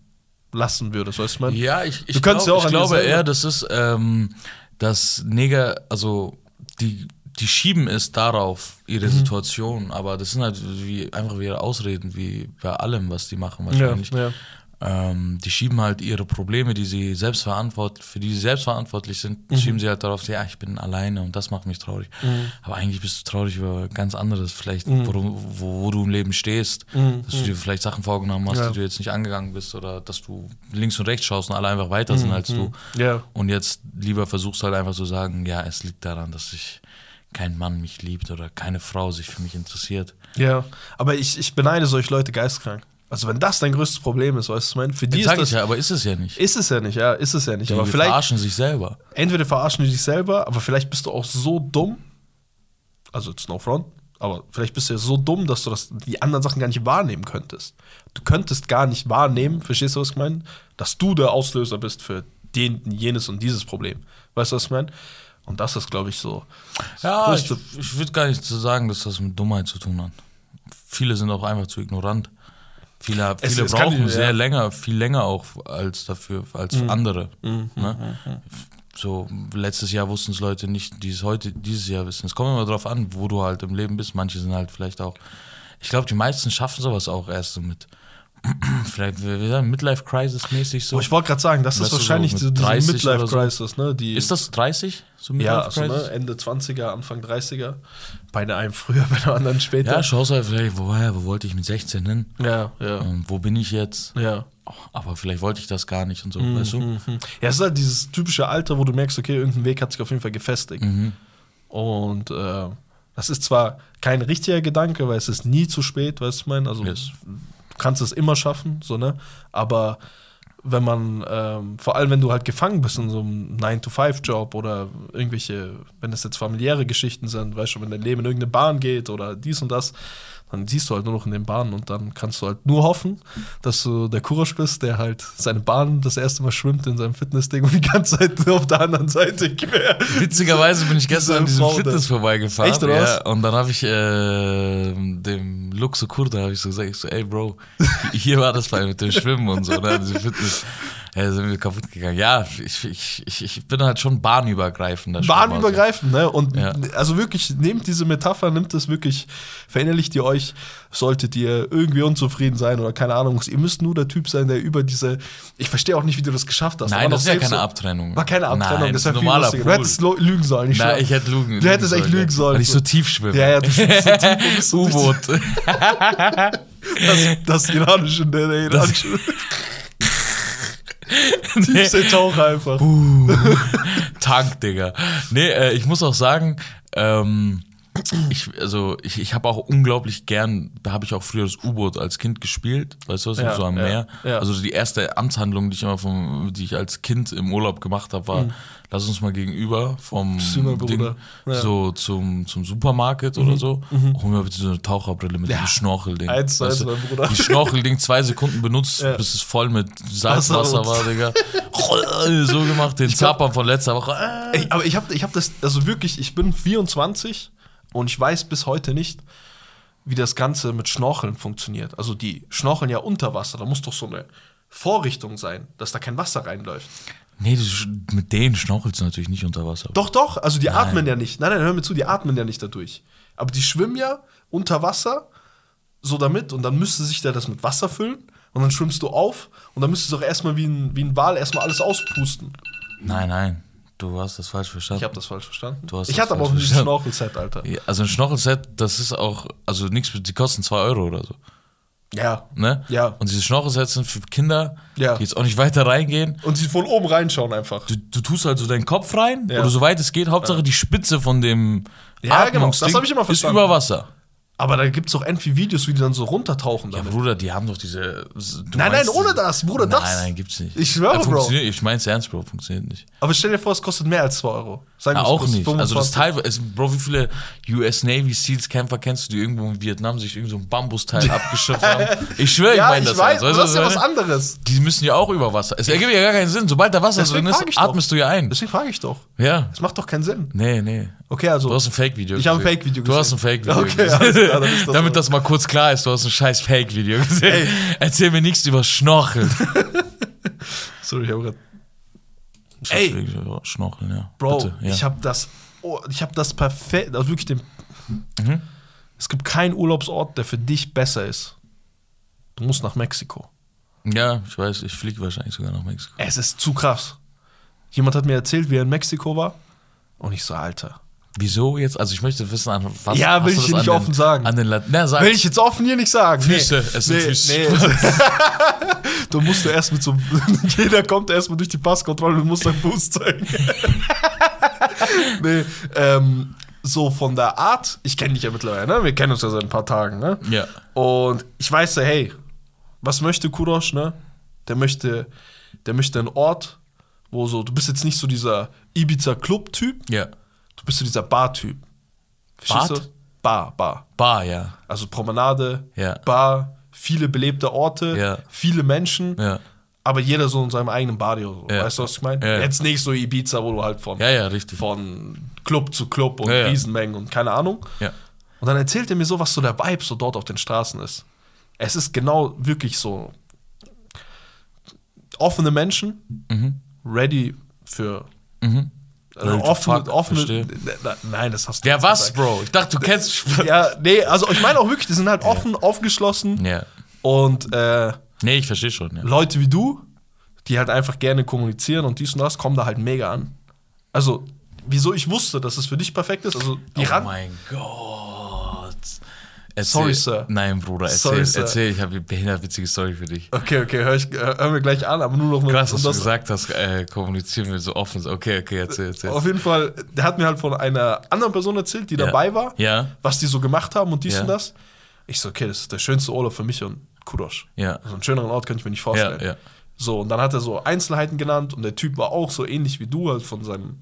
lassen würdest, weißt du, ich meine? Ja, ich, ich, glaub, ja auch ich glaube eher, das ist ähm, das Neger, also die, die schieben es darauf, ihre Mhm. Situation, aber das sind halt wie, einfach wie ihre Ausreden, wie bei allem, was die machen wahrscheinlich. ja. Ähm, die schieben halt ihre Probleme, die sie selbst verantwortlich, für die sie selbst verantwortlich sind, Mhm. schieben sie halt darauf, ja, ich bin alleine und das macht mich traurig. Aber eigentlich bist du traurig über ganz anderes, vielleicht, Mhm. wo, du, wo, wo du im Leben stehst, dass du dir vielleicht Sachen vorgenommen hast, Ja. die du jetzt nicht angegangen bist oder dass du links und rechts schaust und alle einfach weiter sind als du. Ja. Und jetzt lieber versuchst halt einfach zu sagen, ja, es liegt daran, dass ich kein Mann mich liebt oder keine Frau sich für mich interessiert. Ja, aber ich, ich beneide solche Leute geistkrank. Also wenn das dein größtes Problem ist, weißt du, ich meine, für die Jetzt ist das, ich ja, aber ist es ja nicht. ist es ja nicht, ja, ist es ja nicht. Die aber vielleicht, verarschen sich selber. entweder verarschen die dich selber, aber vielleicht bist du auch so dumm, also it's no front, aber vielleicht bist du ja so dumm, dass du das, die anderen Sachen gar nicht wahrnehmen könntest. Du könntest gar nicht wahrnehmen, verstehst du, was ich meine? Dass du der Auslöser bist für den, jenes und dieses Problem. Weißt du, was ich meine? Und das ist, glaube ich, so. Ja, ich, ich würde gar nicht so sagen, dass das mit Dummheit zu tun hat. Viele sind auch einfach zu ignorant. Viele, Es- viele es brauchen nicht- sehr ja. länger, viel länger auch als dafür, als andere. Ne? So, letztes Jahr wussten es Leute nicht, die es heute, dieses Jahr wissen. Es kommt immer drauf an, wo du halt im Leben bist. Manche sind halt vielleicht auch. Ich glaube, die meisten schaffen sowas auch erst so mit. Vielleicht, wie sagen, Midlife-Crisis-mäßig so. Aber ich wollte gerade sagen, das ist so wahrscheinlich mit diese, 30 oder so? Midlife-Crisis, ne? Die, ist das 30? So Ja, also ne, Ende 20er, Anfang 30er. Bei der einen früher, bei der anderen später. Ja, schaust halt vielleicht, woher, wo wollte ich mit 16 hin? ja, ja. Ähm, wo bin ich jetzt? ja. Oh, aber vielleicht wollte ich das gar nicht und so, Mhm. weißt du? Ja, es ist halt dieses typische Alter, wo du merkst, okay, irgendein Weg hat sich auf jeden Fall gefestigt. Mhm. Und äh, das ist zwar kein richtiger Gedanke, weil es ist nie zu spät, weißt du, ich meine? Also Yes. Kannst es immer schaffen, so, ne? Aber wenn man, ähm, vor allem wenn du halt gefangen bist in so einem 9-to-5-Job oder irgendwelche, wenn das jetzt familiäre Geschichten sind, weißt du, wenn dein Leben in irgendeine Bahn geht oder dies und das, dann siehst du halt nur noch in den Bahnen und dann kannst du halt nur hoffen, dass du der Kurosch bist, der halt seine Bahn das erste Mal schwimmt in seinem Fitnessding und die ganze Zeit auf der anderen Seite quer. Witzigerweise bin ich gestern an Diese diesem Frau. Fitness vorbeigefahren. Echt, oder ja, und dann habe ich äh, dem Luxo Kurda habe ich so gesagt, ich so, ey Bro, hier war das bei mit dem Schwimmen und so, ne, diese Fitness. Ja, sind wir kaputt gegangen. Ja, ich, ich, ich, ich bin halt schon bahnübergreifender Schwimmer, Bahnübergreifend, ne? Und Ja. also wirklich, nehmt diese Metapher, nimmt das wirklich, verinnerlicht ihr euch, solltet ihr irgendwie unzufrieden sein oder keine Ahnung. Ihr müsst nur der Typ sein, der über diese. Ich verstehe auch nicht, wie du das geschafft hast. Nein, war das ist ja keine so- Abtrennung. War keine Abtrennung, Nein, das das ist ein viel normaler lustiger. Du hättest lügen sollen. Ich Nein, ich hätte lügen. Du hättest echt lügen sollen. Weil ich so tief schwimme. Ja, ja, du schwimmst so tief U-Boot. Das, das iranische, der, der iranische. Tiefste Taucher einfach. Tank, Digga. Nee, äh, ich muss auch sagen, ähm, ich, also ich, ich habe auch unglaublich gern, da habe ich auch früher das U-Boot als Kind gespielt, weißt du was, Ja, so am ja, Meer. ja. Also die erste Amtshandlung, die ich immer vom, die ich als Kind im Urlaub gemacht habe, war, lass uns mal gegenüber vom Sünder, Ding, so zum, zum Supermarket oder so, hol mir bitte so eine Taucherbrille mit diesem Schnorchelding. Eins Weißt eins, du, mein Bruder. Die Schnorchelding zwei Sekunden benutzt, bis es voll mit Salzwasser Wasser war, Digga. so gemacht, den Zappern von letzter Woche. Ey, aber ich habe ich hab das, also wirklich, ich bin 24 und ich weiß bis heute nicht, wie das Ganze mit Schnorcheln funktioniert. Also die schnorcheln ja unter Wasser, da muss doch so eine Vorrichtung sein, dass da kein Wasser reinläuft. Nee, du, mit denen schnorchelst du natürlich nicht unter Wasser. Doch, doch, also die Nein. atmen ja nicht. Nein, nein, hör mir zu, die atmen ja nicht dadurch. Aber die schwimmen ja unter Wasser, so damit, und dann müsste sich da das mit Wasser füllen. und dann schwimmst du auf und dann müsstest du auch erstmal wie ein, wie ein Wal erstmal alles auspusten. Nein, nein. Du hast das falsch verstanden. Ich habe das falsch verstanden. Du hast ich hatte aber auch ein. Schnorchelset, Alter. Ja, Also ein Schnorchelset, das ist auch, also nichts, die kosten 2 Euro oder so. Ja. Ne? Ja. Und diese Schnorchelsets sind für Kinder, Ja. die jetzt auch nicht weiter reingehen. Und sie von oben reinschauen einfach. Du, du tust halt so deinen Kopf rein, Ja. oder soweit es geht, Hauptsache die Spitze von dem Ja, genau, das Atmungsding ich immer ist verstanden. über Wasser. Aber da gibt es auch irgendwie Videos, wie die dann so runtertauchen Ja, damit. Bruder, die haben doch diese. Nein, nein, ohne das, Bruder, das. Nein, nein, gibt's nicht. Ich schwöre, Ja, Bro. Ich mein's ernst, Bro, funktioniert nicht. Aber stell dir vor, es kostet mehr als 2 Euro. Sagen Ja, es auch nicht. Also das 25. Teil, es, Bro, wie viele US Navy Seals Kämpfer kennst du, die irgendwo in Vietnam sich irgend so ein Bambusteil abgeschöpft haben? Ich schwöre, ich Ja, meine ich das. weiß, du, das ist ja was meine? anderes. Die müssen ja auch über Wasser. Es ergibt ja gar keinen Sinn. Sobald da Wasser Deswegen drin ist, doch. atmest du ja ein. Deswegen frage ich doch. Ja. Das macht doch keinen Sinn. Nee, nee. Okay, also. Du hast ein Fake-Video Ich habe ein gesehen. Fake-Video Du hast ein gesehen. Fake-Video Okay, gesehen. ist das Damit das mal kurz klar ist, du hast ein scheiß Fake-Video gesehen. Ey. Erzähl mir nichts über Schnorcheln. Sorry, ich habe gerade. Ey. Schnorcheln, ja. Bro, Bitte, ja. ich habe das, oh, ich habe das perfekt, also wirklich den. Mhm. Es gibt keinen Urlaubsort, der für dich besser ist. Du musst nach Mexiko. ja, ich weiß, ich fliege wahrscheinlich sogar nach Mexiko. Es ist zu krass. Jemand hat mir erzählt, wie er in Mexiko war. Und ich so, Alter. Wieso jetzt? Also ich möchte wissen, an was Ja, will ich hier nicht den, offen sagen. An den Lat Na, sag. Will ich jetzt offen hier nicht sagen. Füße, es sind Füße. Nee, du musst du erst mit so. Jeder kommt erstmal durch die Passkontrolle und muss seinen Fuß zeigen. nee, ähm, so von der Art, ich kenne dich ja mittlerweile, ne? Wir kennen uns ja seit ein paar Tagen, ne? Ja. Und ich weiß ja, hey, was möchte Kurosh, ne? Der möchte, der möchte einen Ort, wo so, du bist jetzt nicht so dieser Ibiza-Club-Typ, Ja. Du bist so dieser Bar-Typ. Verstehst Bart? du? Bar, Bar. Bar, ja. Also Promenade, Ja. Bar, viele belebte Orte, Ja. viele Menschen, Ja. aber jeder so in seinem eigenen Barrio. So. Weißt du, was ich meine? Jetzt nicht so Ibiza, wo du halt von, Ja, ja, richtig. von Club zu Club und. Riesenmengen und keine Ahnung. Und dann erzählt er mir so, was so der Vibe so dort auf den Straßen ist. Es ist genau wirklich so offene Menschen, ready für Mhm. Also Ready to offene, offene. Ne- Nein, das hast du Ja, was, gesagt. Bro? Ich dachte, du kennst. Ja, nee, also ich meine auch wirklich, die sind halt offen, aufgeschlossen Ja. und äh, Nee, ich verstehe schon, ja. Leute wie du, die halt einfach gerne kommunizieren und dies und das, kommen da halt mega an. Also, wieso ich wusste, dass es für dich perfekt ist, also die Oh Rand. mein Gott. Erzähl, Sorry, Sir. Nein, Bruder, erzähl, Sorry, Sir. erzähl. Ich habe eine behindert witzige Story für dich. Okay, okay, hör, ich, hör hör mir gleich an, aber nur noch mal. Krass, um du gesagt hast, äh, kommunizieren wir so offen. Okay, okay, erzähl, erzähl. Auf jeden Fall, der hat mir halt von einer anderen Person erzählt, die Ja. dabei war, Ja, was die so gemacht haben und dies Ja. und das. Ich so, okay, das ist der schönste Urlaub für mich und Kudosh. Ja. Also einen schöneren Ort kann ich mir nicht ja, vorstellen. ja. So, und dann hat er so Einzelheiten genannt und der Typ war auch so ähnlich wie du, halt von seinem,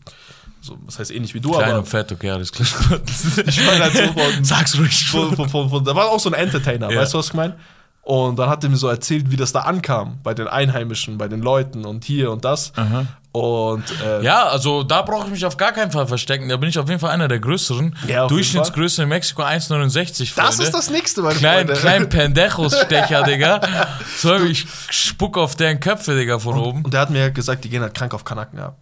so, was heißt ähnlich wie du, Klein aber und fett, okay, alles klar. ich meine halt so von, Sag's ruhig. von, von, von, von, da war auch so ein Entertainer, Ja. weißt du, was ich meine? Und dann hat er mir so erzählt, wie das da ankam, bei den Einheimischen, bei den Leuten und hier und das. Und äh, Ja, also da brauche ich mich auf gar keinen Fall verstecken. Da bin ich auf jeden Fall einer der größeren. Ja, Durchschnittsgröße in Mexiko 1,69. das ist das nächste, meine Klein, Freunde. klein Pendejos-Stecher, Digga. So, ich spuck auf deren Köpfe, Digga, von oben. Und der hat mir gesagt, die gehen halt krank auf Kanaken ab.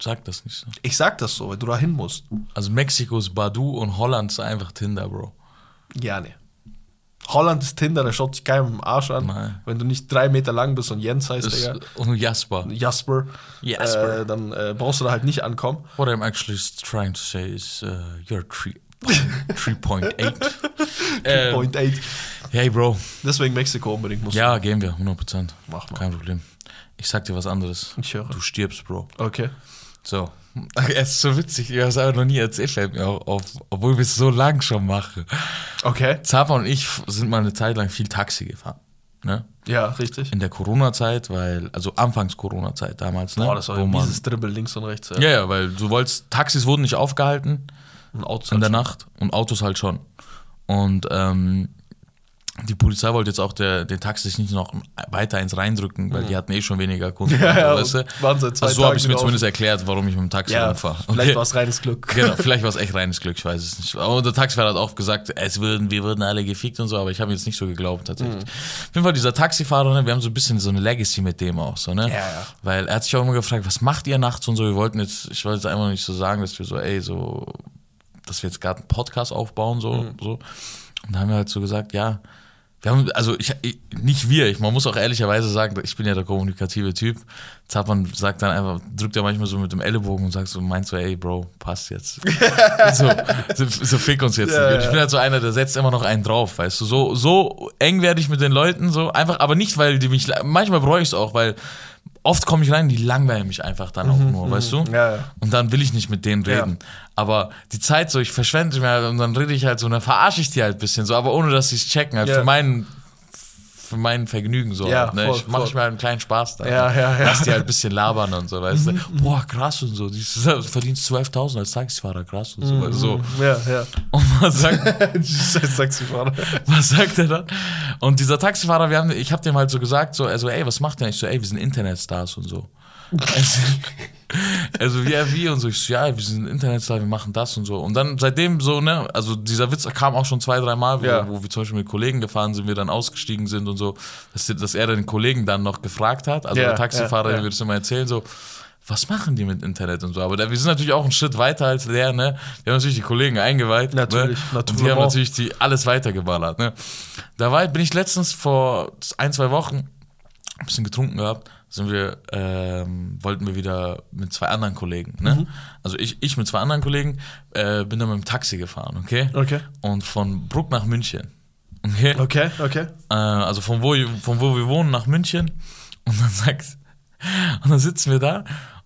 Sag das nicht so. Ich sag das so, weil du da hin musst. Also Mexiko ist Badu und Holland ist einfach Tinder, Bro. Ja, nee. Holland ist Tinder, der schaut sich keinem im Arsch an. Nein. Wenn du nicht drei Meter lang bist und Jens heißt, Digga, und Jasper. Jasper, Jasper. Äh, dann äh, brauchst du da halt nicht ankommen. What I'm actually trying to say is, uh, you're 3.8. ähm, Point 8. hey, Bro. Deswegen Mexiko unbedingt musst Ja, gehen wir, 100%. Mach mal. Kein Problem. Ich sag dir was anderes. Ich höre. Du stirbst, Bro. Okay. So. Es ist so witzig, ich habe es aber noch nie erzählt, fällt mir auch auf, obwohl wir es so lang schon machen. Okay. Zapa und ich sind mal eine Zeit lang viel Taxi gefahren. Ne? Ja, richtig. In der Corona-Zeit, weil, also anfangs Corona-Zeit damals, ne? Boah, das war Wo ein man- mieses Dribbel links und rechts. Ja, ja, weil du wolltest, Taxis wurden nicht aufgehalten Und Autos in der halt Nacht und Autos halt schon. Und ähm, die Polizei wollte jetzt auch der, den Taxis nicht noch weiter ins reindrücken, weil die hatten eh schon weniger Kunden. Mhm. Ja, ja, weißt du? und waren seit zwei also so habe ich mir wieder zumindest erklärt, warum ich mit dem Taxi Ja, rumfahre. vielleicht war es reines Glück. Genau, vielleicht war es echt reines Glück, ich weiß es nicht. Aber der Taxifahrer hat auch gesagt, es würden, wir würden alle gefickt und so, aber ich habe jetzt nicht so geglaubt tatsächlich. Mhm. Auf jeden Fall dieser Taxifahrer, ne, wir haben so ein bisschen so eine Legacy mit dem auch, so, ne? Ja, ja. Weil er hat sich auch immer gefragt, was macht ihr nachts und so. Wir wollten jetzt, ich wollte jetzt einfach nicht so sagen, dass wir so, ey, so, dass wir jetzt gerade einen Podcast aufbauen, so, Mhm. so. Und da haben wir halt so gesagt, ja, Wir haben, also ich, ich, nicht wir, ich, man muss auch ehrlicherweise sagen, ich bin ja der kommunikative Typ. Zappern sagt dann einfach, drückt ja manchmal so mit dem Ellenbogen und sagt so, meinst du, ey, Bro, passt jetzt. so, so, so fick uns jetzt. Ja, nicht. Und ich ja. bin halt so einer, der setzt immer noch einen drauf, weißt du. So, so eng werde ich mit den Leuten, so einfach, aber nicht, weil die mich, manchmal bereue ich es auch, weil oft komme ich rein, die langweilen mich einfach dann auch nur, weißt du? Mhm, Ja, ja. Und dann will ich nicht mit denen Ja. reden. Aber die Zeit so, ich verschwende mir halt und dann rede ich halt so und dann verarsche ich die halt ein bisschen so, aber ohne dass sie es checken, halt Ja. für meinen für mein Vergnügen so. Ja, halt, ne? voll, ich mache ich mir halt einen kleinen Spaß da. Ja, ja, ja. Lass die halt ein bisschen labern und so, weißt du. Boah, krass und so. Du verdienst 12.000 als Taxifahrer, krass und so. du, so. Ja, ja. Und man sagt, Taxifahrer. was sagt er dann? Und dieser Taxifahrer, wir haben, ich habe dem halt so gesagt, so, also, ey, was macht der? Ich so, ey, wir sind Internetstars und so. Also, also wie, wie und so. Ich so, ja, wir sind Internetstar, wir machen das und so. Und dann seitdem so, ne, also dieser Witz kam auch schon zwei, drei Mal, wo, Ja. wo wir zum Beispiel mit Kollegen gefahren sind, wir dann ausgestiegen sind und so, dass, dass er den Kollegen dann noch gefragt hat, also Ja, der Taxifahrer, ja, ja. der wird es immer erzählen, so, was machen die mit Internet und so? Aber da, wir sind natürlich auch einen Schritt weiter als der, ne? Wir haben natürlich die Kollegen eingeweiht. Natürlich, ne? Und die natürlich. haben natürlich die alles weitergeballert, ne? Da war, bin ich letztens vor ein, zwei Wochen bisschen getrunken gehabt, sind wir, ähm, wollten wir wieder mit zwei anderen Kollegen, ne? Mhm. Also ich, ich mit zwei anderen Kollegen äh, bin dann mit dem Taxi gefahren, okay? Okay. Und von Bruck nach München. Okay? Okay, okay. Äh, also von wo, von wo wir wohnen nach München. Und dann sagt, und dann sitzen wir da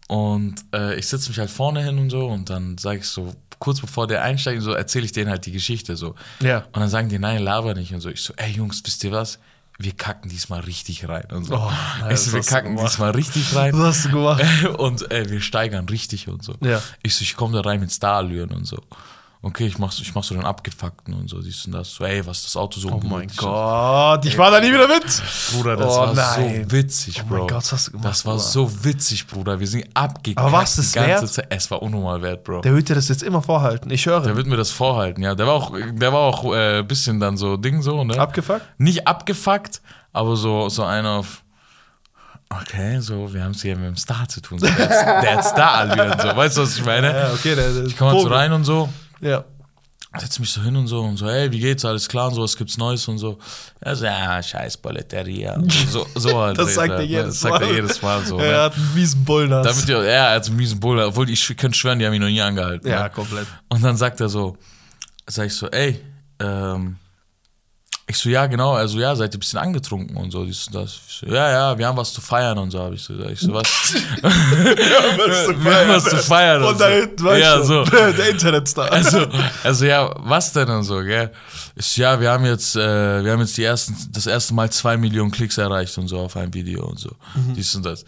und äh, ich sitze mich halt vorne hin und so und dann sage ich so, kurz bevor der einsteigt, so erzähle ich denen halt die Geschichte so. Ja. Und dann sagen die, nein, laber nicht und so. Ich so, ey Jungs, wisst ihr was? Wir kacken diesmal richtig rein und so. Oh, nein, ich so, das wir kacken diesmal richtig rein. Was hast du gemacht? und äh, wir steigern richtig und so. Ja. Ich so, ich komme da rein mit Starallüren und so. Okay, ich mach, so- ich mach so den abgefuckten und so, dies und das. So, ey, was ist das Auto so Oh mein Gott, ich war da nie wieder mit. Bruder, das Oh war nein. so witzig, Oh Bro. mein Gott, was hast du gemacht, Das war Bruder? so witzig, Bruder. Wir sind abgekackt. Aber was ist ganze wert? Zeit. Es war unnormal wert, Bro. Der wird dir das jetzt immer vorhalten. Ich höre. Der wird mir das vorhalten, ja. Der war auch, der war auch äh, ein bisschen dann so Ding so, ne? Abgefuckt? Nicht abgefuckt, aber so, so einer auf. Okay, so, wir haben es hier mit dem Star zu tun. So, der, hat- der hat Star-Allüren, so. Weißt du, was ich meine? Ja, okay, der, der Ich komme so rein und so. Ja. setz mich so hin und so und so, hey, wie geht's, alles klar und so, was gibt's Neues und so. Er so, ja, scheiß Boleteria. Und So, so halt. Das sagt er, jedes Das sagt er Mal. jedes Mal so. Er Ne? hat einen miesen Bullnass. Damit ihr, ja, er hat einen miesen Bull, obwohl ich könnte schwören, die haben ihn noch nie angehalten. ja, ne? komplett. Und dann sagt er so, sag ich so, ey, ähm, ich so, ja, genau, also ja, seid ihr ein bisschen angetrunken und so, dies und das. So, ja, ja, wir haben was zu feiern und so, habe ich so gesagt. Ich so, was? wir haben was zu feiern. Von da hinten, weißt Ja, du, so. Der Internetstar. Also, also ja, was denn und so, gell? Ich so, ja, wir haben jetzt, äh, wir haben jetzt die ersten, das erste Mal zwei Millionen Klicks erreicht und so auf ein Video und so. Mhm. Dies und das.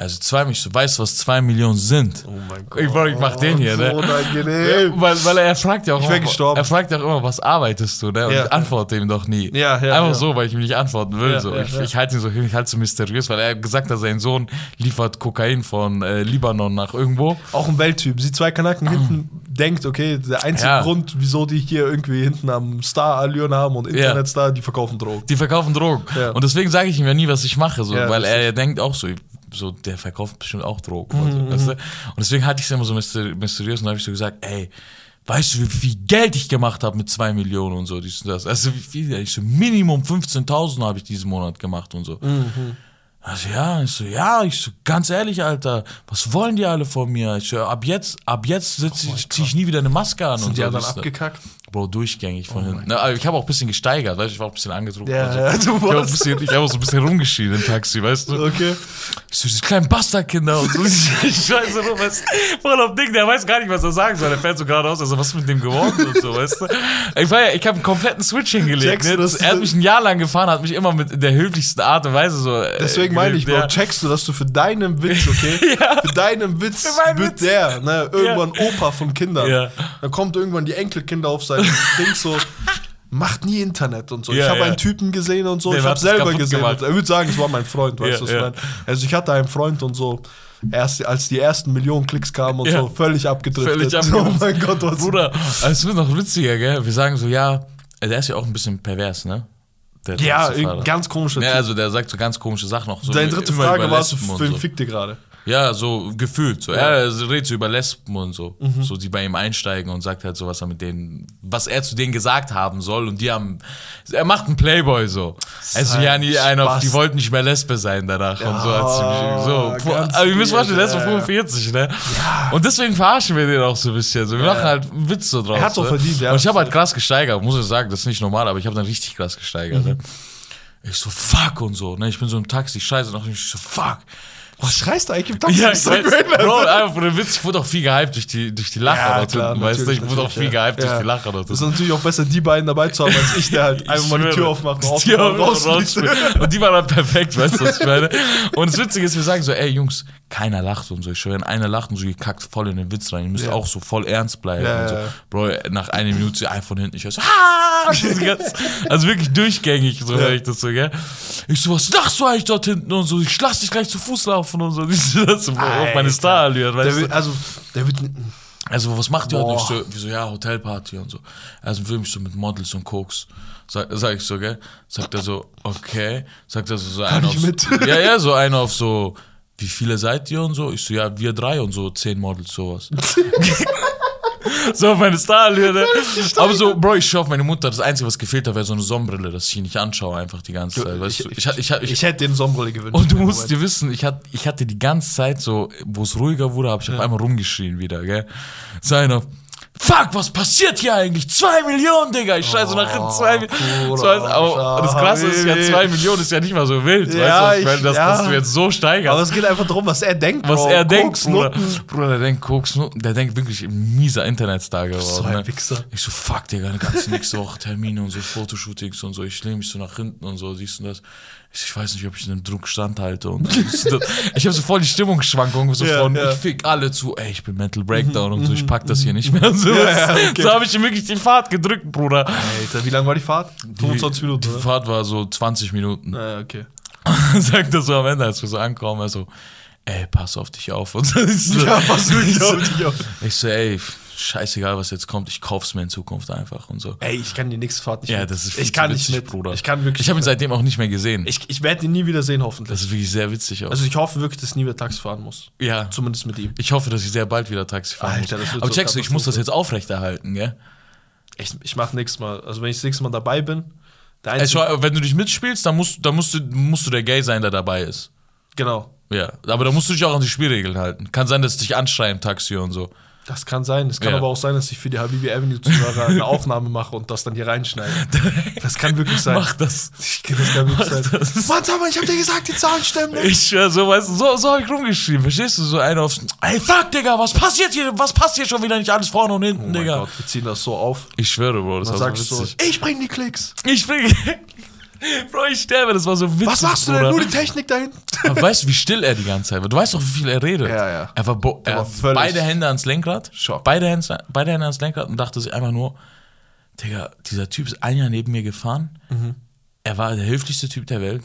Also zwei, ich so, weißt du, was zwei Millionen sind? oh mein Gott. Ich, ich mach den hier, ne? So unangenehm. Weil, weil er fragt ja auch Ich immer, gestorben. er fragt ja auch immer, was arbeitest du, ne? Und Ja. ich antworte ihm doch nie. Ja, ja, Einfach ja. so, weil ich ihm nicht antworten will. Ja, so. ja, ich ja. ich halte ihn so, ich halte so mysteriös, weil er gesagt hat, sein Sohn liefert Kokain von äh, Libanon nach irgendwo. Auch ein Welttyp. Sie zwei Kanaken hinten denkt, okay, der einzige Ja. Grund, wieso die hier irgendwie hinten am Star-Allüren haben und Internetstar, die verkaufen Drogen. Die verkaufen Drogen. Ja. Und deswegen sage ich ihm ja nie, was ich mache, so, Ja, weil er denkt auch so, so, der verkauft bestimmt auch Drogen. und, Mhm, so, weißt du? und deswegen hatte ich es immer so mysteri- mysteriös und da habe ich so gesagt, ey, weißt du, wie viel Geld ich gemacht habe mit zwei Millionen und so, dies und das. Also wie viel? Ich so, Minimum 15.000 habe ich diesen Monat gemacht und so. Mhm. Also ja, ich so, ja, ich so, ganz ehrlich, Alter, was wollen die alle von mir? Ich so, ab jetzt, ab jetzt sitze ich, zieh ich nie wieder eine Maske an und Sind die so. dann und abgekackt? Bro, durchgängig von hinten. Na, ich habe auch ein bisschen gesteigert, weißt du, ich war auch ein bisschen angetrunken. Ja, und so. ja, du ich habe auch, ein warst- bisschen- ich hab auch so ein bisschen rumgeschrien im Taxi, weißt du? Okay. So, diese kleinen Bastardkinder und so. Ich scheiße rum, weißt du? Voll auf Ding, der weiß gar nicht, was er sagen soll. Der fährt so geradeaus, also was ist mit dem geworden und so, weißt du? Ich war ja, ich habe einen kompletten Switch hingelegt. Ne? Das, er hat mich ein Jahr lang gefahren, hat mich immer mit der höflichsten Art und Weise so. äh, Deswegen meine ich, Bro, ja. checkst du, dass du für deinen Witz, okay? Für deinen Witz Für wird Witz. der, ne, irgendwann Opa von Kindern. Ja. Dann kommt irgendwann die Enkelkinder auf sein Ding so, macht nie Internet und so. Ja, ich habe ja. einen Typen gesehen und so, Der ich habe selber gesehen. gemacht. Er würde sagen, es war mein Freund, weißt du, was ich ja. meine? Also ich hatte einen Freund und so, erst als die ersten Millionen Klicks kamen und Ja. so, völlig abgedriftet. Völlig Oh abgedriftet. mein Gott, was Bruder, es wird noch witziger, gell? Wir sagen so, ja, der ist ja auch ein bisschen pervers, ne? Der Ja, ganz komischer Ja, also der sagt so ganz komische Sachen noch. So Seine dritte Frage war für so. fickt ihr gerade? Ja, so gefühlt. So. Er redet so über Lesben und so. So, die bei ihm einsteigen und sagt halt so, was er mit denen, was er zu denen gesagt haben soll. Und die haben, er macht einen Playboy so. Also, ja, nie einer, die wollten nicht mehr Lesbe sein danach. und so hat so. Aber ihr müsst vorstellen, der ist so weird, ja, ja. 45, ne? Und deswegen verarschen wir den auch so ein bisschen. So, wir machen halt einen Witz so draus. Er hat's auch ne? verdient, ja. Und ich habe halt krass gesteigert, muss ich sagen, das ist nicht normal, aber ich habe dann richtig krass gesteigert. Mhm. Ne? Ich so, fuck und so, ne? Ich bin so im Taxi, scheiße, und ich so, fuck. Was schreist du eigentlich im Taxi? Ja, ich weiß, behindert? Bro, einfach von dem Witz, ich wurde auch viel gehypt durch die, durch die Lacher Ja, dort klar, hinten, weißt du? Ich wurde auch viel gehypt ja. durch die Lacher dort Das ist natürlich auch besser, die beiden dabei zu haben, als ich, der halt einfach mal die. Tür aufmacht und Die raus, Und die waren dann perfekt, weißt du, was ich meine? Und das Witzige ist, wir sagen so, ey Jungs, keiner lacht und so. Ich schwöre, wenn einer lacht und so, ihr kackt voll in den Witz rein. Ihr müsst Ja. auch so voll ernst bleiben. Ja, so. Bro, nach einer Minute einfach von hinten, ich höre so, ah! Ganze- Also wirklich durchgängig, so höre ich das so, gell? Ich so, was lachst du eigentlich dort hinten und so? Ich lass dich gleich zu Fuß laufen und so. Das auf meine. Star-Allüren, Der weißt will, du? also, der wird. Also, was macht ihr heute? Ich Boah. so, wie so, ja, Hotelparty und so. Also, film ich so mit Models und Koks. Sag, sag ich so, gell? Sagt er so, okay. Sagt er so, so einer ich auf, mit? Ja, ja, so einer auf so, wie viele seid ihr und so? Ich so, ja, wir drei und so, zehn Models, sowas. so, meine Starallüre. Aber so, Bro, ich schau auf meine Mutter. Das Einzige, was gefehlt hat, wäre so eine Sonnenbrille, dass ich ihn nicht anschaue, einfach die ganze Zeit. Weißt ich, du? ich, Ich, ich, ich, hätte den Sonnenbrille gewünscht. und du musst dir wissen, ich hatte, ich hatte die ganze Zeit so, wo es ruhiger wurde, habe ich auf einmal rumgeschrien wieder, gell? So einer, fuck, was passiert hier eigentlich? Zwei Millionen, Digga! Ich scheiße nach hinten, zwei Millionen. Bruder, aber das Krasse ist ja, zwei Millionen ist ja nicht mal so wild, Ja, weißt du? Ich meine, ich- dass, ja. dass du jetzt so Aber steigerst. es geht einfach darum, was er denkt. Was Bro. er denkt, Koks, Bruder. Nutten. Bruder, der denkt Koks, der denkt wirklich mieser Internetstar geworden. So ein ne? Wichser. Ich so, fuck, Digga, eine ganze nächste Woche Termine und so, Fotoshootings und so. Ich lehne mich so nach hinten und so, siehst du das? Ich, weiß nicht, ob ich in dem Druck standhalte. Und ich habe so voll die Stimmungsschwankungen, so Ja, von, ja. ich fick alle zu, ey, ich bin Mental Breakdown und so, ich pack das hier nicht mehr. So Ja, okay. so habe ich wirklich die Fahrt gedrückt, Bruder. Alter, wie lange war die Fahrt? 25 Minuten, Die oder? Fahrt war so 20 Minuten. Ja, okay. Sagt er so am Ende, als wir so ankommen, er so, ey, pass auf dich auf. Und so, Ja, pass wirklich auf dich auf. ich so, ey, scheißegal, was jetzt kommt, ich kauf's mir in Zukunft einfach und so. Ey, ich kann die nächste Fahrt nicht Ja, mit. das ist viel Ich kann zu nicht witzig, mit. Bruder. Ich kann wirklich. Ich habe ihn seitdem auch nicht mehr gesehen. ich, ich werde ihn nie wieder sehen, hoffentlich. das ist wirklich sehr witzig aus. Also ich hoffe wirklich, dass ich nie wieder Taxi fahren muss. ja. Zumindest mit ihm. Ich hoffe, dass ich sehr bald wieder Taxi fahren Alter, das muss. wird Aber so checkst du, ich muss das jetzt aufrechterhalten, gell? Ich, ich mache nächstes Mal. Also wenn ich das nächste Mal dabei bin, der Also, einzige, schau, wenn du dich mitspielst, dann musst, dann musst, du, musst du der Gay sein, der dabei ist. genau. Ja, aber da musst du dich auch an die Spielregeln halten. Kann sein, dass es dich anschreien im Taxi und so. Das kann sein. Es kann Ja. aber auch sein, dass ich für die Habibi Avenue Zuhörer eine Aufnahme mache und das dann hier reinschneide. Das kann wirklich sein. Mach das. Ich- Das kann wirklich sein. das. Mann, sag mal, ich hab dir gesagt, die Zahlen stimmen nicht. Ich schwör, so, weißt du, so, so hab ich rumgeschrieben. Verstehst du? So einer aufs. Ey, fuck, Digga, was passiert hier? Was passt hier schon wieder nicht alles vorne und hinten, Oh Digga? Gott, wir ziehen das so auf. Ich schwöre, Bro, das war so so, ich bring die Klicks. Ich bin. Bro, ich sterbe, das war so witzig. Was machst du denn? Bruder. Nur die Technik dahin? Aber weißt du, wie still er die ganze Zeit war? Du weißt doch, wie viel er redet. Ja, ja. Er war, bo er war völlig- beide Hände ans Lenkrad. Schock. Beide Hände, beide Hände ans Lenkrad und dachte sich einfach nur, Digga, dieser Typ ist ein Jahr neben mir gefahren. Mhm. Er war der höflichste Typ der Welt.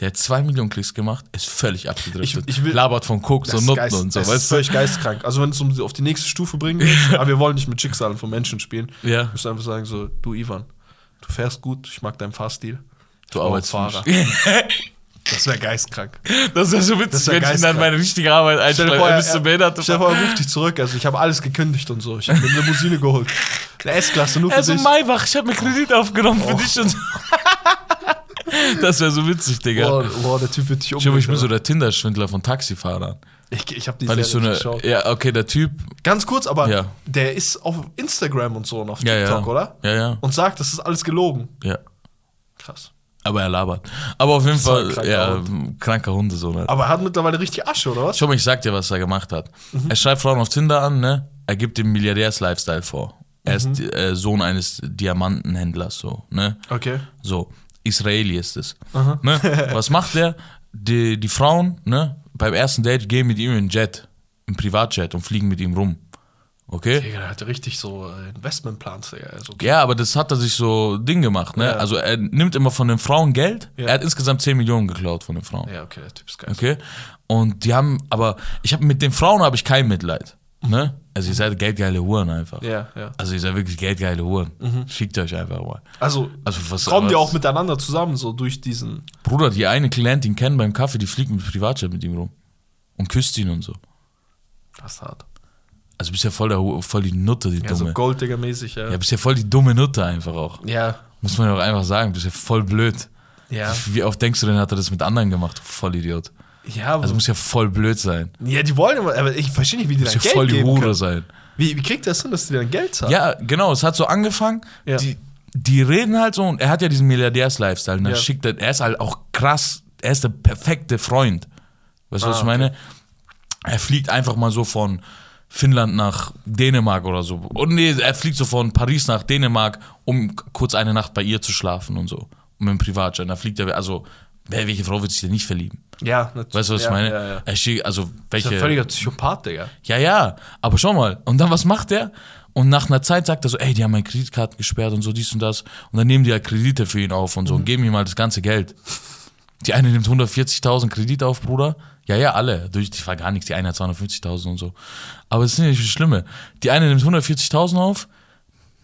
Der hat zwei Millionen Klicks gemacht, ist völlig abgedriftet. Ich- ich will- Labert von Koks und ist Nutten und so, das ist weißt du? völlig geistkrank. Also wenn es um auf die nächste Stufe bringen willst, aber wir wollen nicht mit Schicksalen von Menschen spielen, Ja. musst du einfach sagen so, du Ivan, du fährst gut, ich mag deinen Fahrstil. Du arbeitest Fahrer. Das wäre geistkrank. Das wäre so witzig, wär wenn ich ihn dann meine richtige Arbeit vor, Er er, müsste behindert stell dir vor, er ruft dich zurück. Also ich habe alles gekündigt und so. Ich habe mir eine Limousine geholt. Eine S-Klasse nur für Er so, dich. Maybach, ich habe mir Kredit aufgenommen für dich und so. Das wäre so witzig, Digga. Boah, boah, der Typ wird dich Ich glaube, ich bin so umbringen. der Tinder-Schwindler von Taxifahrern. Ich, ich habe die Weil ich so eine. geschaut. Ja, okay, der Typ. Ganz kurz, aber Ja. der ist auf Instagram und so und auf Ja, TikTok, ja. oder? Ja, ja. Und sagt, das ist alles gelogen. Ja. Krass. Aber er labert. Aber auf jeden ein Fall, kranker ja, Hund. kranker Hundesohn. Halt. Aber er hat mittlerweile richtig Asche, oder was? Schau mal, ich sag dir, was er gemacht hat. Mhm. Er schreibt Frauen auf Tinder an, ne? Er gibt dem Milliardärs-Lifestyle vor. Er ist Mhm. äh, Sohn eines Diamantenhändlers, so, ne? Okay. So, Israeli ist es. Ne? Was macht der? Die, die Frauen, ne? Beim ersten Date gehen mit ihm in einen Jet, im Privatjet und fliegen mit ihm rum. Okay? Digga, der hatte richtig so äh, Investmentplans, Digga. Also, Ja, aber das hat er sich so Ding gemacht, ne? Ja. Also er nimmt immer von den Frauen Geld. Ja. Er hat insgesamt 10 Millionen geklaut von den Frauen. ja, okay, der Typ ist geil. Okay? Und die haben, aber ich habe mit den Frauen habe ich kein Mitleid. Ne? Also ihr seid geldgeile Huren einfach. Ja, ja. Also ihr seid wirklich geldgeile Huren. Schickt euch einfach mal. Also, Also was kommen die auch miteinander zusammen, so durch diesen. Bruder, die eine Klientin kennen beim Kaffee, die fliegt mit Privatjet mit ihm rum. und küsst ihn und so. Das ist hart. Also bist ja voll, der, voll die Nutte, die Ja, so dumme. Golddigger-mäßig, ja. Ja, bist ja voll die dumme Nutte einfach auch. Ja. Muss man ja auch einfach sagen, bist ja voll blöd. Ja. Wie oft denkst du denn, hat er das mit anderen gemacht? Du Vollidiot. Ja, aber, Also muss ja voll blöd sein. ja, die wollen immer, aber ich verstehe nicht, wie die Muss dann ja Geld voll die Hure sein. Wie, wie kriegt das hin, dass die dann Geld zahlen? Ja, genau, es hat so angefangen. Ja. Die, die reden halt so und er hat ja diesen Milliardärs-Lifestyle. Und dann Ja. schickt er, er ist halt auch krass, er ist der perfekte Freund. Weißt du, Ah, was ich okay. meine? Er fliegt einfach mal so von Finnland nach Dänemark oder so. Und nee, er fliegt so von Paris nach Dänemark, um kurz eine Nacht bei ihr zu schlafen und so. Und mit dem Privatjet. Da fliegt er, also, wer, welche Frau wird sich denn nicht verlieben? Ja, natürlich. Weißt du, was ja, ich meine? Ja, ja. Also, Das ist welche. ein völliger Psychopath, Digga. Ja, ja, aber schau mal. Und dann, was macht er? Und nach einer Zeit sagt er so, ey, die haben meine Kreditkarten gesperrt und so, dies und das. Und dann nehmen die halt Kredite für ihn auf und so und geben ihm halt das ganze Geld. Die eine nimmt 140.000 Kredit auf, Bruder. Ja, ja, alle. Durch, die war gar nichts. Die eine hat 250.000 und so. Aber das ist nicht das Schlimme. Die eine nimmt 140.000 auf,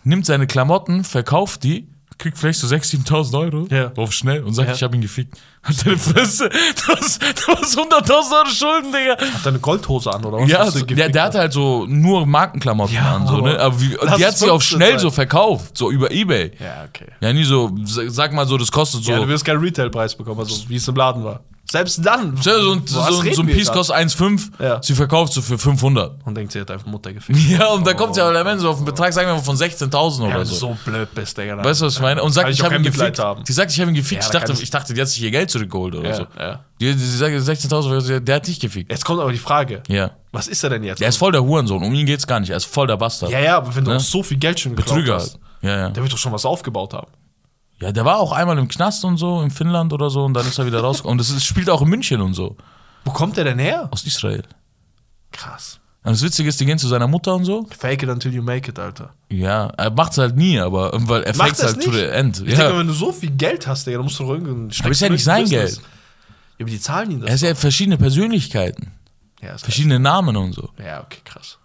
nimmt seine Klamotten, verkauft die, kriegt vielleicht so 6.000, 7.000 Euro Ja. auf schnell und sagt, Ja. ich habe ihn gefickt. Hat deine Fresse. Du hast, du hast 100.000 Euro Schulden, Digga. Hat er eine Goldhose an, oder was? Ja, Hast du so, der, der hatte halt so nur Markenklamotten Ja, an, so, ne? Aber wie, die hat es sie 15 schnell sein. so verkauft, so über Ebay. Ja, okay. Ja, nie so, sa- sag mal so, das kostet so. Ja, du wirst keinen Retailpreis bekommen, also wie es im Laden war. Selbst dann. so, ein- so, so, so ein Piece kostet 1,5, Ja. sie verkauft so für 500. Und denkt, sie hat einfach Mutter gefickt. Ja, und da kommt sie aber am Ende so auf einen Betrag, sagen wir mal, von 16.000 Ja, oder du so. so blöd bist, Digga. Weißt du, was ich meine? Und sagt, Kann ich auch habe ihn gefickt. haben. Die sagt, ich habe ihn gefickt. Ja, ich, da dachte, ich- ich dachte, die hat sich ihr Geld zurückgeholt oder Ja, so. ja. Die, die sagt 16.000, der hat dich gefickt. Jetzt kommt aber die Frage. Ja. Was ist er denn jetzt? Der ist voll der Hurensohn, um ihn geht's gar nicht. Er ist voll der Bastard. ja, ja, aber wenn du Ne? so viel Geld schon Betrüger. hast. Ja, ja. der wird doch schon was aufgebaut haben. Ja, der war auch einmal im Knast und so, in Finnland oder so, und dann ist er wieder rausgekommen. Und das ist, spielt auch in München und so, Wo kommt der denn her? aus Israel. Krass. Und das Witzige ist, die gehen zu seiner Mutter und so. Fake it until you make it, Alter. Ja, er macht's halt nie, aber weil er Macht fakes das halt to nicht? the end. Ich denke, Ja. wenn du so viel Geld hast, Digga, dann musst du doch irgendeinen Aber ist ja nicht sein Geld. Ja, aber die zahlen ihn das. Er ist ja verschiedene Persönlichkeiten, ja, verschiedene Namen und so. ja, okay, krass.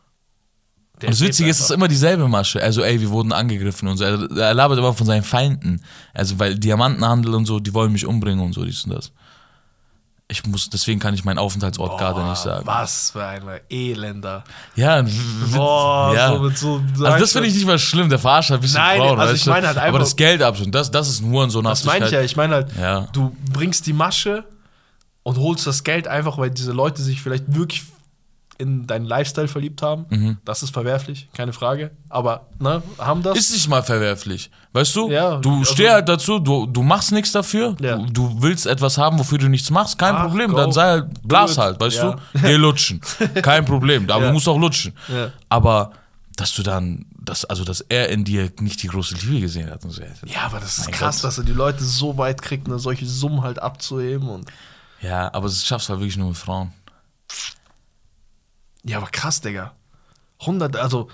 Und das Witzige ist, es ist immer dieselbe Masche. Also, ey, wir wurden angegriffen und so. Er, er labert immer von seinen Feinden. Also, weil Diamantenhandel und so, die wollen mich umbringen und so, dies und das. Ich muss, deswegen kann ich meinen Aufenthaltsort gerade nicht sagen. Was für ein Elender. Ja, Boah, ja. so mit so. Also das finde ich nicht mal schlimm, der verarscht halt ein bisschen Nein, Frauen, also ich meine halt du? Aber einfach- das Geld ab das, das ist nur so Das meine ich ja. Ich meine halt, Ja. du bringst die Masche und holst das Geld einfach, weil diese Leute sich vielleicht wirklich in deinen Lifestyle verliebt haben. Mhm. Das ist verwerflich, keine Frage. Aber, ne, haben das. Ist nicht mal verwerflich. Weißt du? Ja, du also- steh halt dazu, du, du machst nichts dafür. Ja. Du, du willst etwas haben, wofür du nichts machst. Kein Ach, Problem. go. Dann sei halt, blas halt, weißt Ja. du? Geh lutschen. Kein Problem. Aber du musst auch lutschen. Aber, dass du dann, dass, also, dass er in dir nicht die große Liebe gesehen hat. Und so, ja, aber das ist Mein krass, Gott. dass er die Leute so weit kriegt, ne, solche Summen halt abzuheben. Und ja, aber das schaffst du halt wirklich nur mit Frauen. Ja, aber krass, Digga. 100, also.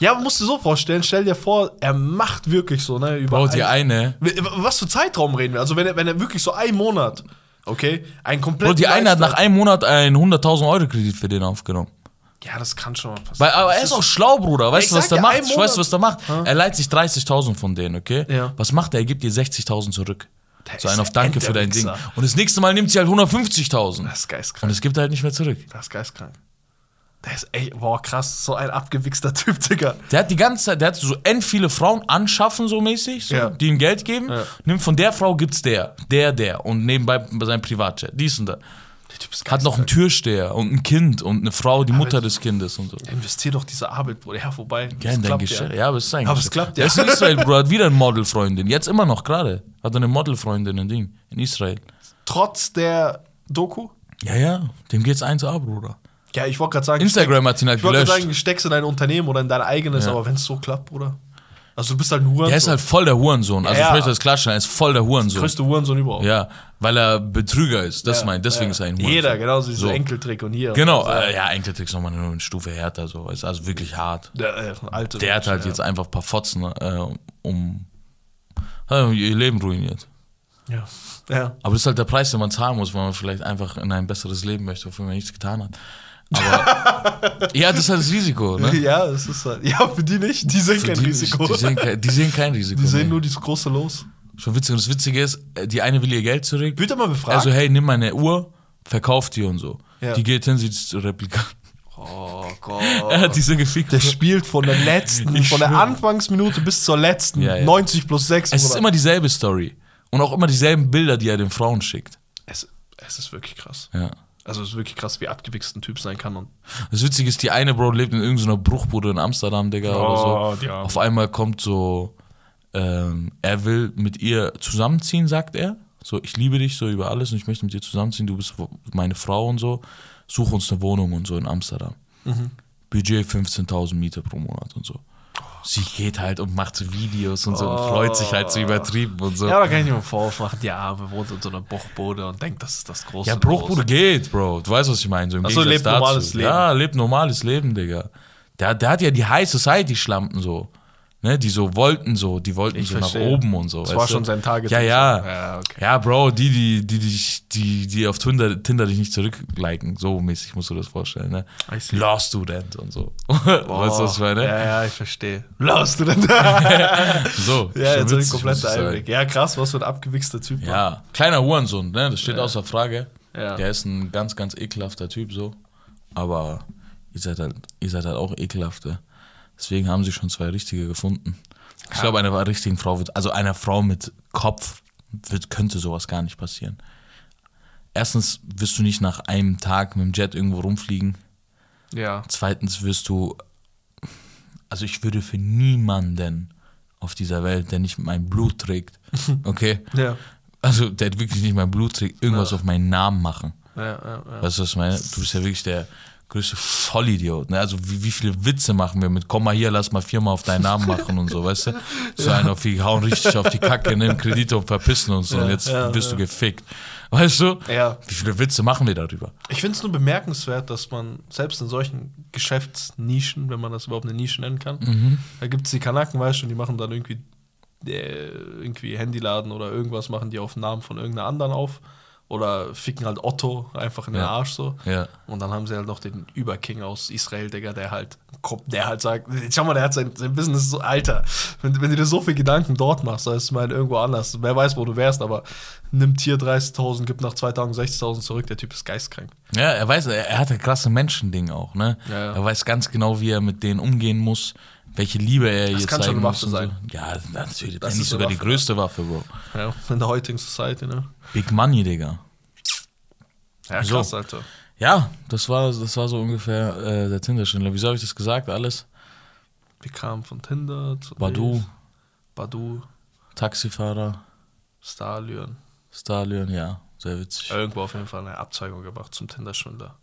Ja, musst du so vorstellen, stell dir vor, er macht wirklich so, ne, über dir ein- eine. Was für Zeitraum reden wir? Also, wenn er, wenn er wirklich so einen Monat, okay, ein komplett. Bro, die eine hat nach einem Monat einen 100.000 Euro Kredit für den aufgenommen. Ja, das kann schon mal passieren. Weil, aber er ist auch schlau, Bruder. Weißt du, was der ja, macht? ein Ich weiß, was der macht. Monat. Er leiht sich 30.000 von denen, okay? Ja. Was macht er? Er gibt dir 60.000 zurück. Der So einen auf Danke für dein Ding. Und das nächste Mal nimmt sie halt 150.000. Das ist Und geistkrank. es gibt er halt nicht mehr zurück. Das ist geistkrank. Der ist echt, boah, krass, so ein abgewichster Typ, Digga. Der hat die ganze Zeit, der hat so end viele Frauen anschaffen, so mäßig, so, Ja. die ihm Geld geben. Ja. Nimmt von der Frau gibt's der, der, der. Und nebenbei bei seinem Privatjet. Dies und das. Der Typ ist Hat noch einen Türsteher und ein Kind und eine Frau, die Mutter des Kindes und so. Investier doch diese Arbeit, Bruder. Ja, vorbei. Ja, Das in dein Geschäft. Ja. aber es ist ein Aber es klappt, Der ja. ist in Israel, Bruder, hat wieder eine Modelfreundin. Jetzt immer noch gerade. Hat er eine Modelfreundin in Ding. In Israel. Trotz der Doku? Ja, ja. Dem geht's 1A, Bruder. Ja, ich wollte gerade sagen, Instagram hat ihn halt ich wollte gelöscht. sagen, steckst in dein Unternehmen oder in dein eigenes, Ja. aber wenn es so klappt, Bruder. Also du bist halt ein Hurensohn. Er ist halt voll der Hurensohn. Also ich ja. möchte das klarstellen, er ist voll der Hurensohn. größte Hurensohn überhaupt. Ja, weil er Betrüger ist. Das Ja, meint, deswegen ist er ein Hurensohn. Jeder, genauso wie So. dieser Enkeltrick und hier. Genau, äh, ja, Enkeltricks nochmal nur eine Stufe härter. So. Ist also wirklich hart. der, äh, alte Der hat halt ja. jetzt einfach ein paar Fotzen, äh, um hat ihr Leben ruiniert. Ja. ja. Aber das ist halt der Preis, den man zahlen muss, weil man vielleicht einfach in ein besseres Leben möchte, wofür man nichts getan hat. Aber ja, das ist halt das Risiko, ne? Ja, es ist halt. Ja, für die nicht. Die sehen Für kein die, Risiko. Die sehen, kein- die sehen kein Risiko. Die sehen nee. nur dieses große Los. Schon witzig. Und das Witzige ist, äh, die eine will ihr Geld zurück. Wird er mal befragt? Also, hey, nimm meine Uhr, verkauf die und so. Ja. Die geht hin, sie ist Replika. Oh Er Gott. hat diese gefickt. Der spielt von der letzten, Ich von der schwöre. Anfangsminute bis zur letzten. Ja, ja. 90 plus 6. Es ist Bruder. immer dieselbe Story. Und auch immer dieselben Bilder, die er den Frauen schickt. es, es ist wirklich krass. Ja. Also es ist wirklich krass, wie abgewichst ein Typ sein kann. Und Das Witzige ist, die eine Bro lebt in irgendeiner Bruchbude in Amsterdam, Digga, oder so. Oh, die Arme. Auf einmal kommt so, ähm, er will mit ihr zusammenziehen, sagt er. So, ich liebe dich so über alles und ich möchte mit dir zusammenziehen, du bist meine Frau und so. Such uns eine Wohnung und so in Amsterdam. Mhm. Budget 15.000 Miete pro Monat und so. Sie geht halt und macht so Videos und so und freut sich halt so übertrieben und so. ja, da kann ich mir einen Vorwurf machen. Die Arme wohnt in so einer Bruchbude und denkt, das ist das große. Ja, Bruchbude geht, Bro. Du weißt, was ich meine. So im Ach so, Gegensatz lebt normales Leben. Ja, lebt normales Leben, Digga. Der, der hat ja die High Society-Schlampen so. Ne, die so wollten so, die wollten Ich so verstehe. nach oben und so. Das war du? schon sein Target. Ja, ja. Ja, okay. Ja, Bro, die, die, die, die, die, die auf Tinder, Tinder dich nicht zurückliken, so mäßig musst du das vorstellen, ne? Law Student und so. weißt du, was ich meine? Ja, ja, ich verstehe. Lass du denn So. Ja, jetzt ein kompletter. Einblick. Ja, krass, was für ein abgewichster Typ. Ja, kleiner Hurensohn, ne? Das steht außer Frage. Ja. Der ist ein ganz, ganz ekelhafter Typ so. Aber ihr seid halt, ihr seid halt auch ekelhafte. Deswegen haben sie schon zwei richtige gefunden. Ich glaube, einer richtigen Frau wird, also einer Frau mit Kopf wird, könnte sowas gar nicht passieren. Erstens wirst du nicht nach einem Tag mit dem Jet irgendwo rumfliegen. Ja. Zweitens wirst du, also ich würde für niemanden auf dieser Welt, der nicht mein Blut trägt, okay? Ja. Also der wirklich nicht mein Blut trägt, irgendwas auf meinen Namen machen. Ja, ja, ja. Weißt du, was ich meine? Du bist ja wirklich der größte Vollidiot. Ne? Also wie, wie viele Witze machen wir mit, komm mal hier, lass mal viermal auf deinen Namen machen und so, weißt du? So einer auf, wir hauen richtig auf die Kacke, nehmen Kredite und verpissen uns und jetzt ja, wirst ja. du gefickt. Weißt du? Ja. Wie viele Witze machen wir darüber? Ich finde es nur bemerkenswert, dass man selbst in solchen Geschäftsnischen, wenn man das überhaupt eine Nische nennen kann, Mhm. da gibt es die Kanaken, weißt du, und die machen dann irgendwie, äh, irgendwie Handyladen oder irgendwas, machen die auf den Namen von irgendeiner anderen auf. Oder ficken halt Otto einfach in den Ja. Arsch so. Ja. Und dann haben sie halt noch den Überking aus Israel, Digga, der halt, der halt sagt, schau mal, der hat sein, sein Business so, Alter, wenn, wenn du dir so viel Gedanken dort machst, da ist mal irgendwo anders, wer weiß, wo du wärst, aber nimmt hier 30.000, gibt nach zwei Tagen 60.000 zurück, der Typ ist geistkrank. Ja, er weiß, er, er hat ein krasse Menschending auch, ne? Ja. Er weiß ganz genau, wie er mit denen umgehen muss, welche Liebe er jetzt kann schon zeigen eine muss Waffe und so. sein. Ja, natürlich, Das das ist eine sogar die Waffe, größte Waffe, Bro. Ja, in der heutigen Society, ne? Big Money, Digga. Ja, So. krass, Alter. Ja, das war, das war so ungefähr äh, der Tinder-Schindler. Wieso habe ich das gesagt? Alles? Wir kamen von Tinder zu Badu, Badu, Taxifahrer, Stallion. Stallion, ja, sehr witzig. Irgendwo auf jeden Fall eine Abzeugung gemacht zum Tinder-Schwindler.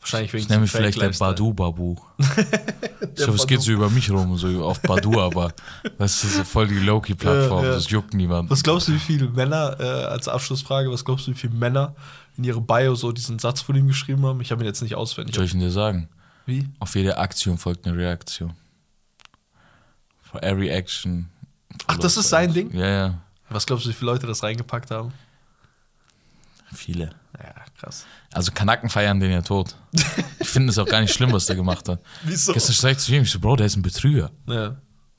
Wahrscheinlich wegen Ich nenne mich vielleicht der. Badu Babu. ich hoffe, es geht so über mich rum, so auf Badu, aber das ist so voll die Loki-Plattform, Ja, ja. das juckt niemand. Was glaubst du, wie viele Männer, äh, als Abschlussfrage, was glaubst du, wie viele Männer in ihre Bio so diesen Satz von ihm geschrieben haben? Ich habe ihn jetzt nicht auswendig. Soll ich denn dir sagen? Wie? Auf jede Aktion folgt eine Reaktion. For every action. Ach, das ist sein Ding? Ja, ja. Was glaubst du, wie viele Leute das reingepackt haben? Viele. Ja, krass. Also Kanaken feiern den ja tot. Ich finde es auch gar nicht schlimm, was der gemacht hat. Wieso? Gestern sag ich zu ihm, ich so, Bro, der ist ein Betrüger. Ja.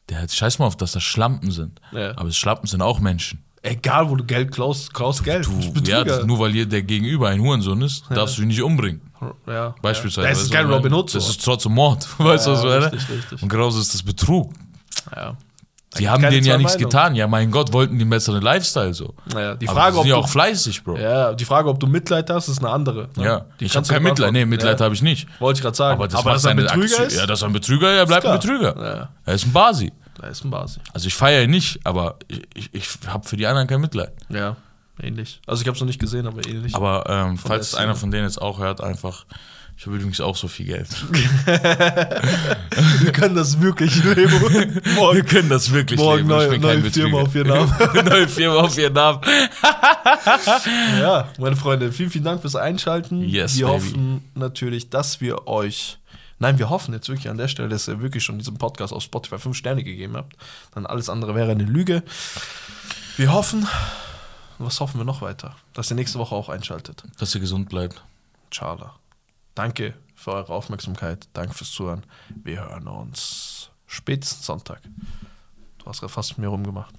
Der hat, scheiß mal auf, dass das Schlampen sind. Ja. Aber Schlampen sind auch Menschen. Egal, wo du Geld klaust, klaust Geld. Du, Du ja, nur weil hier der Gegenüber ein Hurensohn ist, darfst du ihn nicht umbringen. ja. Beispielsweise. Ja. Das ist kein Robin? Hood. Das ist trotzdem Mord. Weißt du, was ich Ja, meine? richtig, richtig. Und genauso ist das Betrug. ja. Die Da haben denen ja nichts getan. Ja, mein Gott, wollten die einen besseren Lifestyle so. Naja, die Aber Frage, die ob sind ja auch fleißig, Bro. Ja, ja, die Frage, ob du Mitleid hast, ist eine andere. ne? Die ich habe kein Mitleid. Nee, Mitleid ja. habe ich nicht. Wollte ich gerade sagen. Aber das aber dass er ein Betrüger Aktion- ist, Ja, dass er ein Betrüger, er bleibt ein. Betrüger. Ja. Er ist ein Basi. da ist ein Basi. Also ich feiere ihn nicht, aber ich, ich, ich habe für die anderen kein Mitleid. Ja, ähnlich. Also ich habe es noch nicht gesehen, aber ähnlich. Aber ähm, falls einer von denen jetzt auch hört, einfach, ich habe übrigens auch so viel Geld. wir können das wirklich. Wir Morgen, können das wirklich morgen leben. neue, neue Firma auf ihren Namen. neue Firma auf ihren Namen. ja, meine Freunde, vielen, vielen Dank fürs Einschalten. Yes, wir baby. hoffen natürlich, dass wir euch. Nein, wir hoffen jetzt wirklich an der Stelle, dass ihr wirklich schon diesem Podcast auf Spotify fünf Sterne gegeben habt. Dann alles andere wäre eine Lüge. Wir hoffen, was hoffen wir noch weiter? Dass ihr nächste Woche auch einschaltet. Dass ihr gesund bleibt. Inshallah. Danke für eure Aufmerksamkeit. Danke fürs Zuhören. Wir hören uns spätestens Sonntag. Du hast gerade fast mit mir rumgemacht.